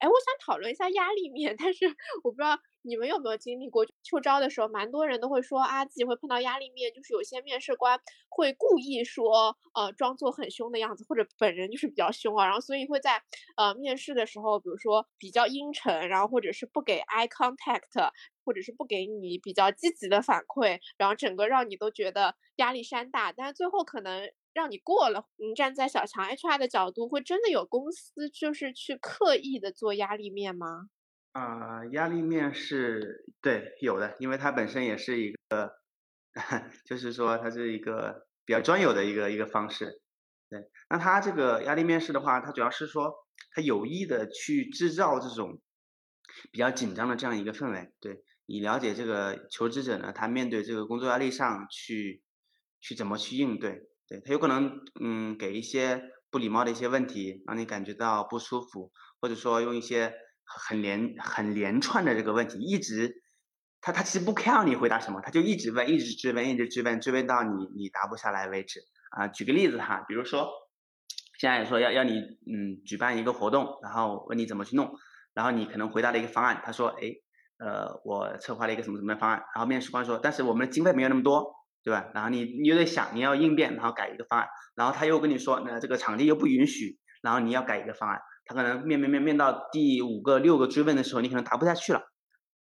哎，我想讨论一下压力面，但是我不知道。你们有没有经历过秋招的时候，蛮多人都会说啊，自己会碰到压力面，就是有些面试官会故意说，呃，装作很凶的样子，或者本人就是比较凶啊，然后所以会在呃面试的时候，比如说比较阴沉，然后或者是不给 eye contact，或者是不给你比较积极的反馈，然后整个让你都觉得压力山大，但是最后可能让你过了。你站在小强 HR 的角度，会真的有公司就是去刻意的做压力面吗？啊，压力面是对有的，因为它本身也是一个，[laughs] 就是说它是一个比较专有的一个一个方式。对，那它这个压力面试的话，它主要是说它有意的去制造这种比较紧张的这样一个氛围。对，以了解这个求职者呢，他面对这个工作压力上去去怎么去应对。对他有可能嗯给一些不礼貌的一些问题，让你感觉到不舒服，或者说用一些。很连很连串的这个问题，一直他他其实不 care 你回答什么，他就一直问，一直追问，一直追问，追问到你你答不下来为止啊。举个例子哈，比如说现在说要要你嗯举办一个活动，然后问你怎么去弄，然后你可能回答了一个方案，他说哎呃我策划了一个什么什么的方案，然后面试官说但是我们的经费没有那么多，对吧？然后你你又在想你要应变，然后改一个方案，然后他又跟你说那这个场地又不允许，然后你要改一个方案。他可能面面面面到第五个六个追问的时候，你可能答不下去了，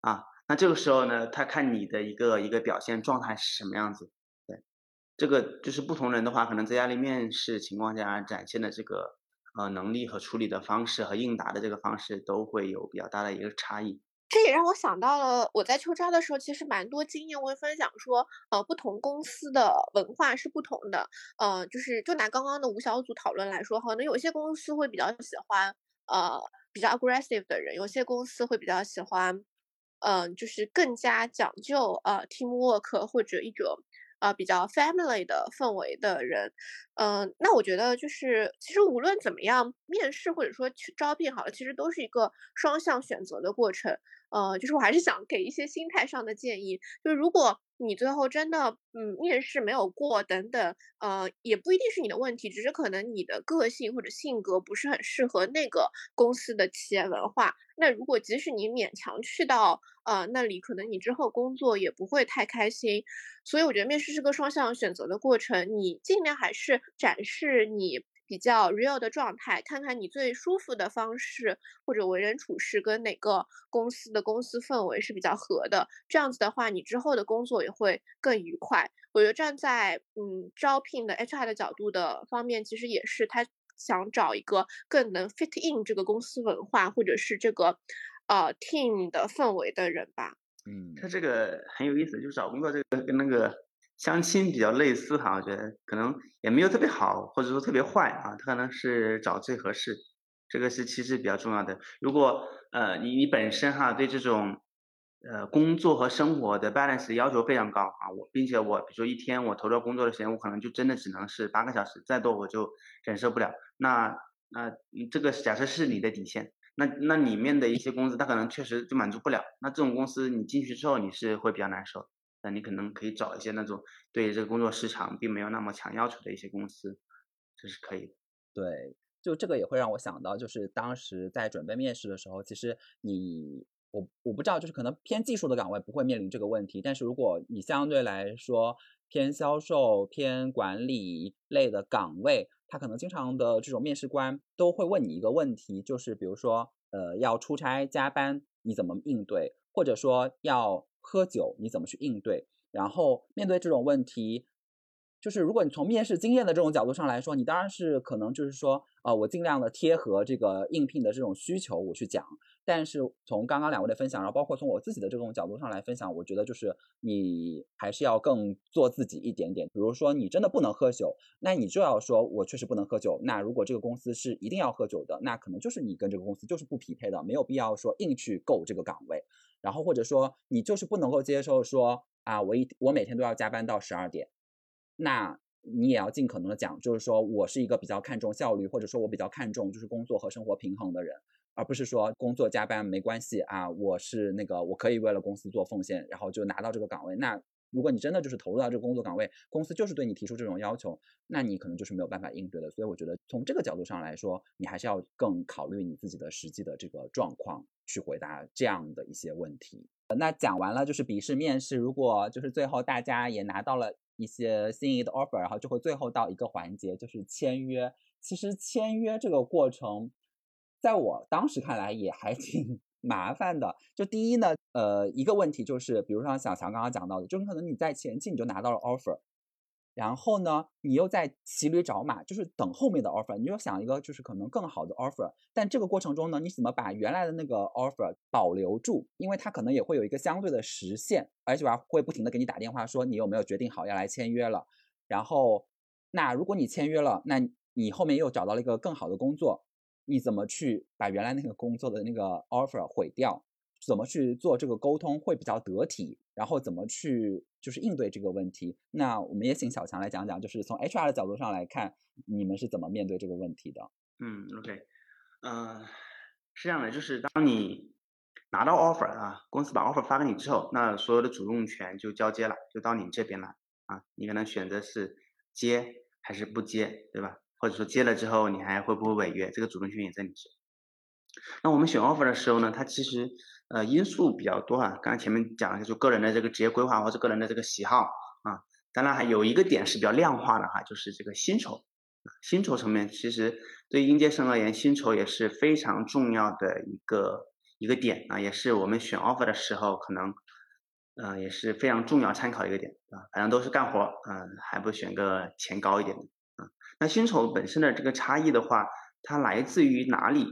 啊，那这个时候呢，他看你的一个一个表现状态是什么样子，对，这个就是不同人的话，可能在压力面试情况下展现的这个呃能力和处理的方式和应答的这个方式都会有比较大的一个差异。这也让我想到了，我在秋招的时候，其实蛮多经验会分享说，呃，不同公司的文化是不同的，呃，就是就拿刚刚的五小组讨论来说，可能有些公司会比较喜欢，呃，比较 aggressive 的人，有些公司会比较喜欢，嗯，就是更加讲究呃 teamwork 或者一种。呃，比较 family 的氛围的人，嗯，那我觉得就是，其实无论怎么样，面试或者说去招聘好了，其实都是一个双向选择的过程。呃，就是我还是想给一些心态上的建议，就是如果你最后真的，嗯，面试没有过等等，呃，也不一定是你的问题，只是可能你的个性或者性格不是很适合那个公司的企业文化。那如果即使你勉强去到呃那里，可能你之后工作也不会太开心。所以我觉得面试是个双向选择的过程，你尽量还是展示你。比较 real 的状态，看看你最舒服的方式或者为人处事跟哪个公司的公司氛围是比较合的，这样子的话，你之后的工作也会更愉快。我觉得站在嗯招聘的 HR 的角度的方面，其实也是他想找一个更能 fit in 这个公司文化或者是这个呃 team 的氛围的人吧。嗯，他这个很有意思，就是找工作这个跟那个。相亲比较类似哈，我觉得可能也没有特别好，或者说特别坏啊，他可能是找最合适，这个是其实比较重要的。如果呃你你本身哈对这种呃工作和生活的 balance 要求非常高啊，我并且我比如说一天我投入工作的时间，我可能就真的只能是八个小时，再多我就忍受不了。那那这个假设是你的底线，那那里面的一些公司他可能确实就满足不了，那这种公司你进去之后你是会比较难受。那你可能可以找一些那种对这个工作市场并没有那么强要求的一些公司，这是可以的。对，就这个也会让我想到，就是当时在准备面试的时候，其实你我我不知道，就是可能偏技术的岗位不会面临这个问题，但是如果你相对来说偏销售、偏管理类的岗位，他可能经常的这种面试官都会问你一个问题，就是比如说呃要出差加班你怎么应对，或者说要。喝酒你怎么去应对？然后面对这种问题，就是如果你从面试经验的这种角度上来说，你当然是可能就是说，呃，我尽量的贴合这个应聘的这种需求我去讲。但是从刚刚两位的分享，然后包括从我自己的这种角度上来分享，我觉得就是你还是要更做自己一点点。比如说你真的不能喝酒，那你就要说我确实不能喝酒。那如果这个公司是一定要喝酒的，那可能就是你跟这个公司就是不匹配的，没有必要说硬去够这个岗位。然后或者说你就是不能够接受说啊，我一我每天都要加班到十二点，那你也要尽可能的讲，就是说我是一个比较看重效率，或者说我比较看重就是工作和生活平衡的人。而不是说工作加班没关系啊，我是那个我可以为了公司做奉献，然后就拿到这个岗位。那如果你真的就是投入到这个工作岗位，公司就是对你提出这种要求，那你可能就是没有办法应对的。所以我觉得从这个角度上来说，你还是要更考虑你自己的实际的这个状况去回答这样的一些问题。那讲完了就是笔试面试，如果就是最后大家也拿到了一些心仪的 offer，然后就会最后到一个环节就是签约。其实签约这个过程。在我当时看来也还挺麻烦的。就第一呢，呃，一个问题就是，比如说小强刚刚讲到的，就是可能你在前期你就拿到了 offer，然后呢，你又在骑驴找马，就是等后面的 offer，你又想一个就是可能更好的 offer，但这个过程中呢，你怎么把原来的那个 offer 保留住？因为它可能也会有一个相对的时限，而且吧会不停的给你打电话说你有没有决定好要来签约了。然后，那如果你签约了，那你后面又找到了一个更好的工作。你怎么去把原来那个工作的那个 offer 毁掉？怎么去做这个沟通会比较得体？然后怎么去就是应对这个问题？那我们也请小强来讲讲，就是从 HR 的角度上来看，你们是怎么面对这个问题的？嗯，OK，嗯，是这样的，就是当你拿到 offer 啊，公司把 offer 发给你之后，那所有的主动权就交接了，就到你这边了啊，你可能选择是接还是不接，对吧？或者说接了之后你还会不会违约？这个主动权也在你这。那我们选 offer 的时候呢，它其实呃因素比较多啊。刚才前面讲了，就个人的这个职业规划或者个人的这个喜好啊。当然还有一个点是比较量化的哈，就是这个薪酬。薪酬层面其实对应届生而言，薪酬也是非常重要的一个一个点啊，也是我们选 offer 的时候可能呃也是非常重要参考一个点啊。反正都是干活，嗯，还不如选个钱高一点的。那薪酬本身的这个差异的话，它来自于哪里？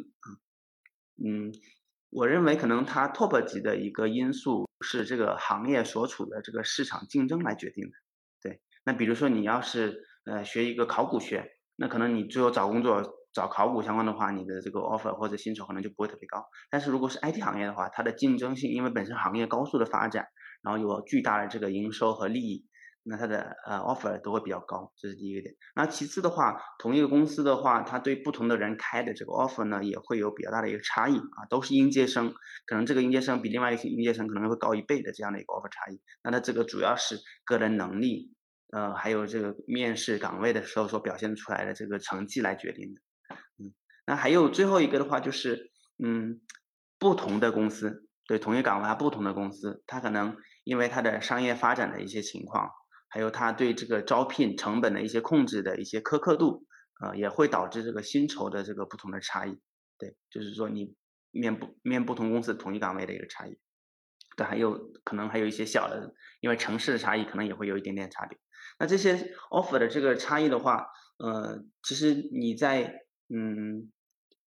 嗯，我认为可能它 top 级的一个因素是这个行业所处的这个市场竞争来决定的。对，那比如说你要是呃学一个考古学，那可能你最后找工作找考古相关的话，你的这个 offer 或者薪酬可能就不会特别高。但是如果是 IT 行业的话，它的竞争性因为本身行业高速的发展，然后有巨大的这个营收和利益。那它的呃 offer 都会比较高，这是第一个点。那其次的话，同一个公司的话，它对不同的人开的这个 offer 呢，也会有比较大的一个差异啊。都是应届生，可能这个应届生比另外一些应届生可能会高一倍的这样的一个 offer 差异。那它这个主要是个人能力，呃，还有这个面试岗位的时候所表现出来的这个成绩来决定的。嗯，那还有最后一个的话就是，嗯，不同的公司对同一岗位不同的公司，它可能因为它的商业发展的一些情况。还有他对这个招聘成本的一些控制的一些苛刻度，呃，也会导致这个薪酬的这个不同的差异。对，就是说你面不面不同公司同一岗位的一个差异。对，还有可能还有一些小的，因为城市的差异可能也会有一点点差别。那这些 offer 的这个差异的话，呃，其实你在嗯。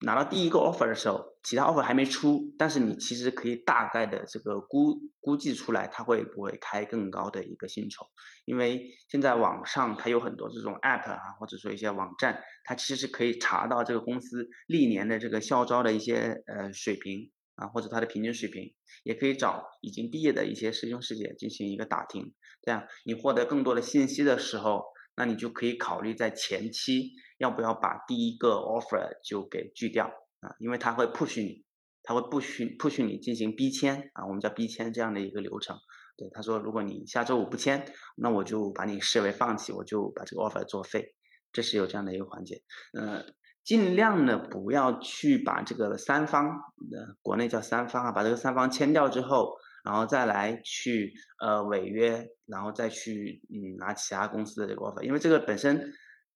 拿到第一个 offer 的时候，其他 offer 还没出，但是你其实可以大概的这个估估计出来，他会不会开更高的一个薪酬？因为现在网上它有很多这种 app 啊，或者说一些网站，它其实可以查到这个公司历年的这个校招的一些呃水平啊，或者它的平均水平，也可以找已经毕业的一些师兄师姐进行一个打听。这样你获得更多的信息的时候，那你就可以考虑在前期。要不要把第一个 offer 就给拒掉啊？因为他会 push 你，他会 push push 你进行逼签啊，我们叫逼签这样的一个流程。对，他说如果你下周五不签，那我就把你视为放弃，我就把这个 offer 作废。这是有这样的一个环节。呃，尽量呢不要去把这个三方，呃，国内叫三方啊，把这个三方签掉之后，然后再来去呃违约，然后再去嗯拿其他公司的这个 offer，因为这个本身。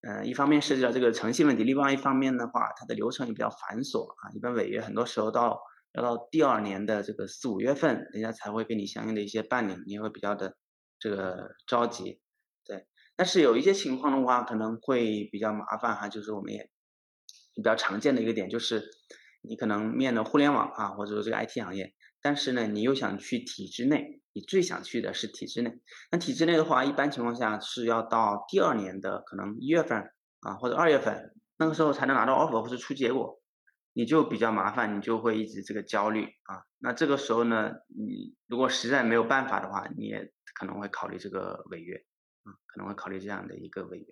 嗯，一方面涉及到这个诚信问题，另外一方面的话，它的流程也比较繁琐啊。一般违约很多时候到要到第二年的这个四五月份，人家才会给你相应的一些办理，你会比较的这个着急。对，但是有一些情况的话，可能会比较麻烦哈，就是我们也比较常见的一个点，就是你可能面的互联网啊，或者说这个 IT 行业，但是呢，你又想去体制内，你最想去的是体制内。那体制内的话，一般情况下是要到第二年的可能一月份啊，或者二月份，那个时候才能拿到 offer 或者出结果，你就比较麻烦，你就会一直这个焦虑啊。那这个时候呢，你如果实在没有办法的话，你也可能会考虑这个违约。啊，可能会考虑这样的一个违约，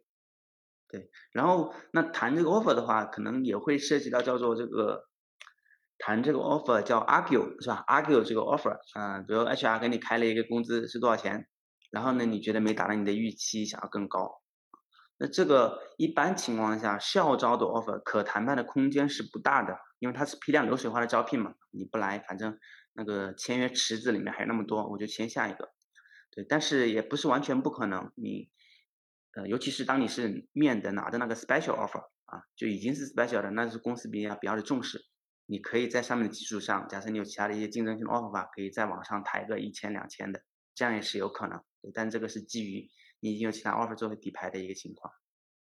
对，然后那谈这个 offer 的话，可能也会涉及到叫做这个谈这个 offer 叫 argue 是吧？argue 这个 offer，嗯，比如 HR 给你开了一个工资是多少钱，然后呢，你觉得没达到你的预期，想要更高，那这个一般情况下校招的 offer 可谈判的空间是不大的，因为它是批量流水化的招聘嘛，你不来，反正那个签约池子里面还有那么多，我就签下一个。对，但是也不是完全不可能。你，呃，尤其是当你是面的拿的那个 special offer 啊，就已经是 special 的，那是公司比较比较的重视。你可以在上面的基础上，假设你有其他的一些竞争性的 offer 吧，可以在网上抬个一千两千的，这样也是有可能。但这个是基于你已经有其他 offer 作为底牌的一个情况。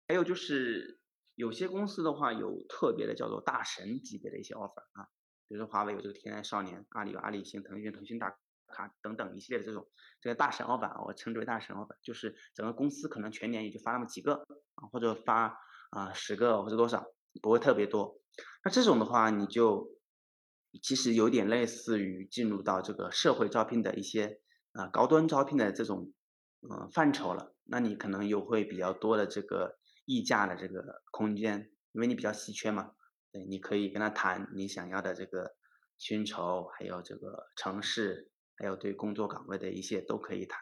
还有就是有些公司的话，有特别的叫做大神级别的一些 offer 啊，比如说华为有这个天才少年，阿里有阿里星，腾讯腾讯大。卡等等一系列的这种这个大神 offer，我称之为大神 offer，就是整个公司可能全年也就发那么几个啊，或者发啊十个或者多少，不会特别多。那这种的话，你就其实有点类似于进入到这个社会招聘的一些啊高端招聘的这种嗯范畴了。那你可能有会比较多的这个溢价的这个空间，因为你比较稀缺嘛。对，你可以跟他谈你想要的这个薪酬，还有这个城市。还有对工作岗位的一些都可以谈，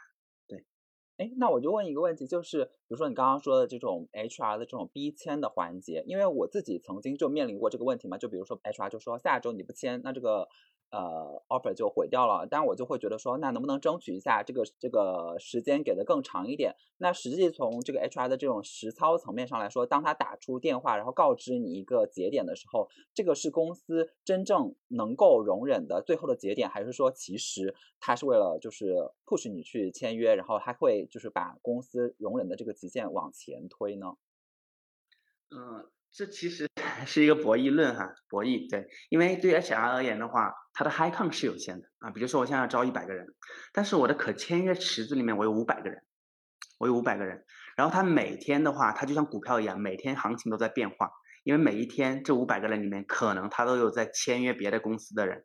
哎，那我就问一个问题，就是比如说你刚刚说的这种 HR 的这种逼签的环节，因为我自己曾经就面临过这个问题嘛，就比如说 HR 就说下周你不签，那这个。呃，offer 就毁掉了，但我就会觉得说，那能不能争取一下这个这个时间给的更长一点？那实际从这个 HR 的这种实操层面上来说，当他打出电话，然后告知你一个节点的时候，这个是公司真正能够容忍的最后的节点，还是说其实他是为了就是 push 你去签约，然后他会就是把公司容忍的这个极限往前推呢？嗯。这其实是一个博弈论哈，博弈对，因为对 HR 而言的话，它的 high count 是有限的啊。比如说我现在要招一百个人，但是我的可签约池子里面我有五百个人，我有五百个人，然后他每天的话，它就像股票一样，每天行情都在变化，因为每一天这五百个人里面可能他都有在签约别的公司的人。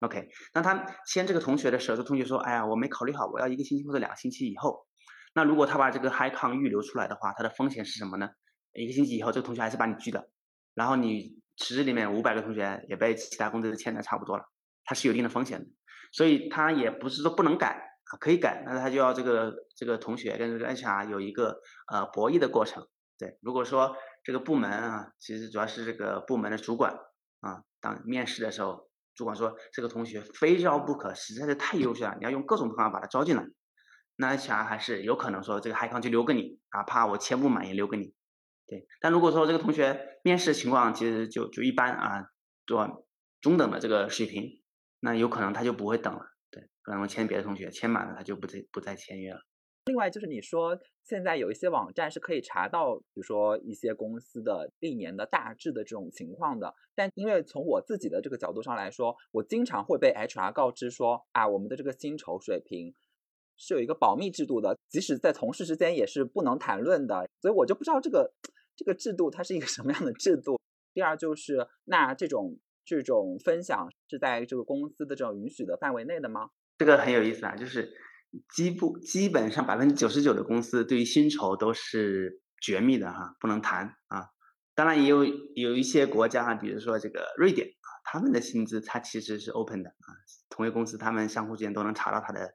OK，那他签这个同学的时候，这同学说，哎呀，我没考虑好，我要一个星期或者两个星期以后。那如果他把这个 high count 预留出来的话，它的风险是什么呢？一个星期以后，这个同学还是把你拒的，然后你池子里面五百个同学也被其他公司签的差不多了，它是有一定的风险的，所以他也不是说不能改啊，可以改，那他就要这个这个同学跟这个 HR 有一个呃博弈的过程。对，如果说这个部门啊，其实主要是这个部门的主管啊，当面试的时候，主管说这个同学非招不可，实在是太优秀了，你要用各种方法把他招进来，那 HR 还是有可能说这个海康就留给你，哪怕我签不满也留给你。对，但如果说这个同学面试情况其实就就一般啊，做中等的这个水平，那有可能他就不会等了。对，可能签别的同学签满了，他就不再不再签约了。另外就是你说现在有一些网站是可以查到，比如说一些公司的历年的大致的这种情况的，但因为从我自己的这个角度上来说，我经常会被 HR 告知说啊，我们的这个薪酬水平是有一个保密制度的，即使在同事之间也是不能谈论的，所以我就不知道这个。这个制度它是一个什么样的制度？第二就是那这种这种分享是在这个公司的这种允许的范围内的吗？这个很有意思啊，就是基不基本上百分之九十九的公司对于薪酬都是绝密的哈，不能谈啊。当然也有有一些国家啊，比如说这个瑞典啊，他们的薪资它其实是 open 的啊，同一公司他们相互之间都能查到他的。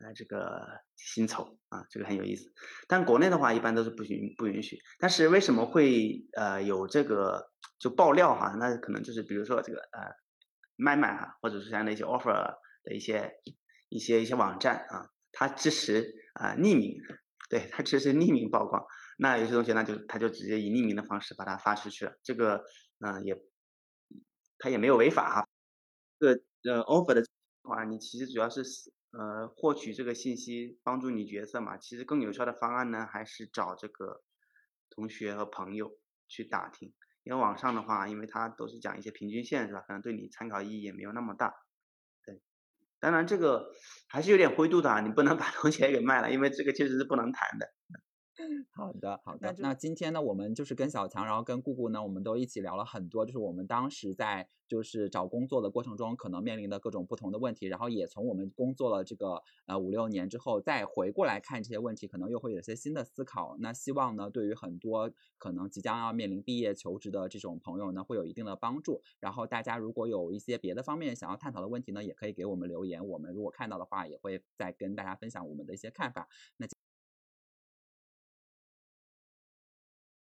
呃，这个薪酬啊，这个很有意思。但国内的话，一般都是不允不允许。但是为什么会呃有这个就爆料哈？那可能就是比如说这个呃卖卖啊，或者是像那些 offer 的一些一些一些网站啊，它支持啊匿名，对，它支持匿名曝光。那有些同学呢，就他就直接以匿名的方式把它发出去了。这个嗯也他也没有违法哈。这个呃 offer 的话，你其实主要是呃获取这个信息，帮助你决策嘛。其实更有效的方案呢，还是找这个同学和朋友去打听。因为网上的话，因为它都是讲一些平均线，是吧？可能对你参考意义也没有那么大。对，当然这个还是有点灰度的啊，你不能把同学给卖了，因为这个确实是不能谈的。[laughs] 好的，好的。那今天呢，我们就是跟小强，然后跟姑姑呢，我们都一起聊了很多，就是我们当时在就是找工作的过程中，可能面临的各种不同的问题，然后也从我们工作了这个呃五六年之后，再回过来看这些问题，可能又会有些新的思考。那希望呢，对于很多可能即将要面临毕业求职的这种朋友呢，会有一定的帮助。然后大家如果有一些别的方面想要探讨的问题呢，也可以给我们留言，我们如果看到的话，也会再跟大家分享我们的一些看法。那。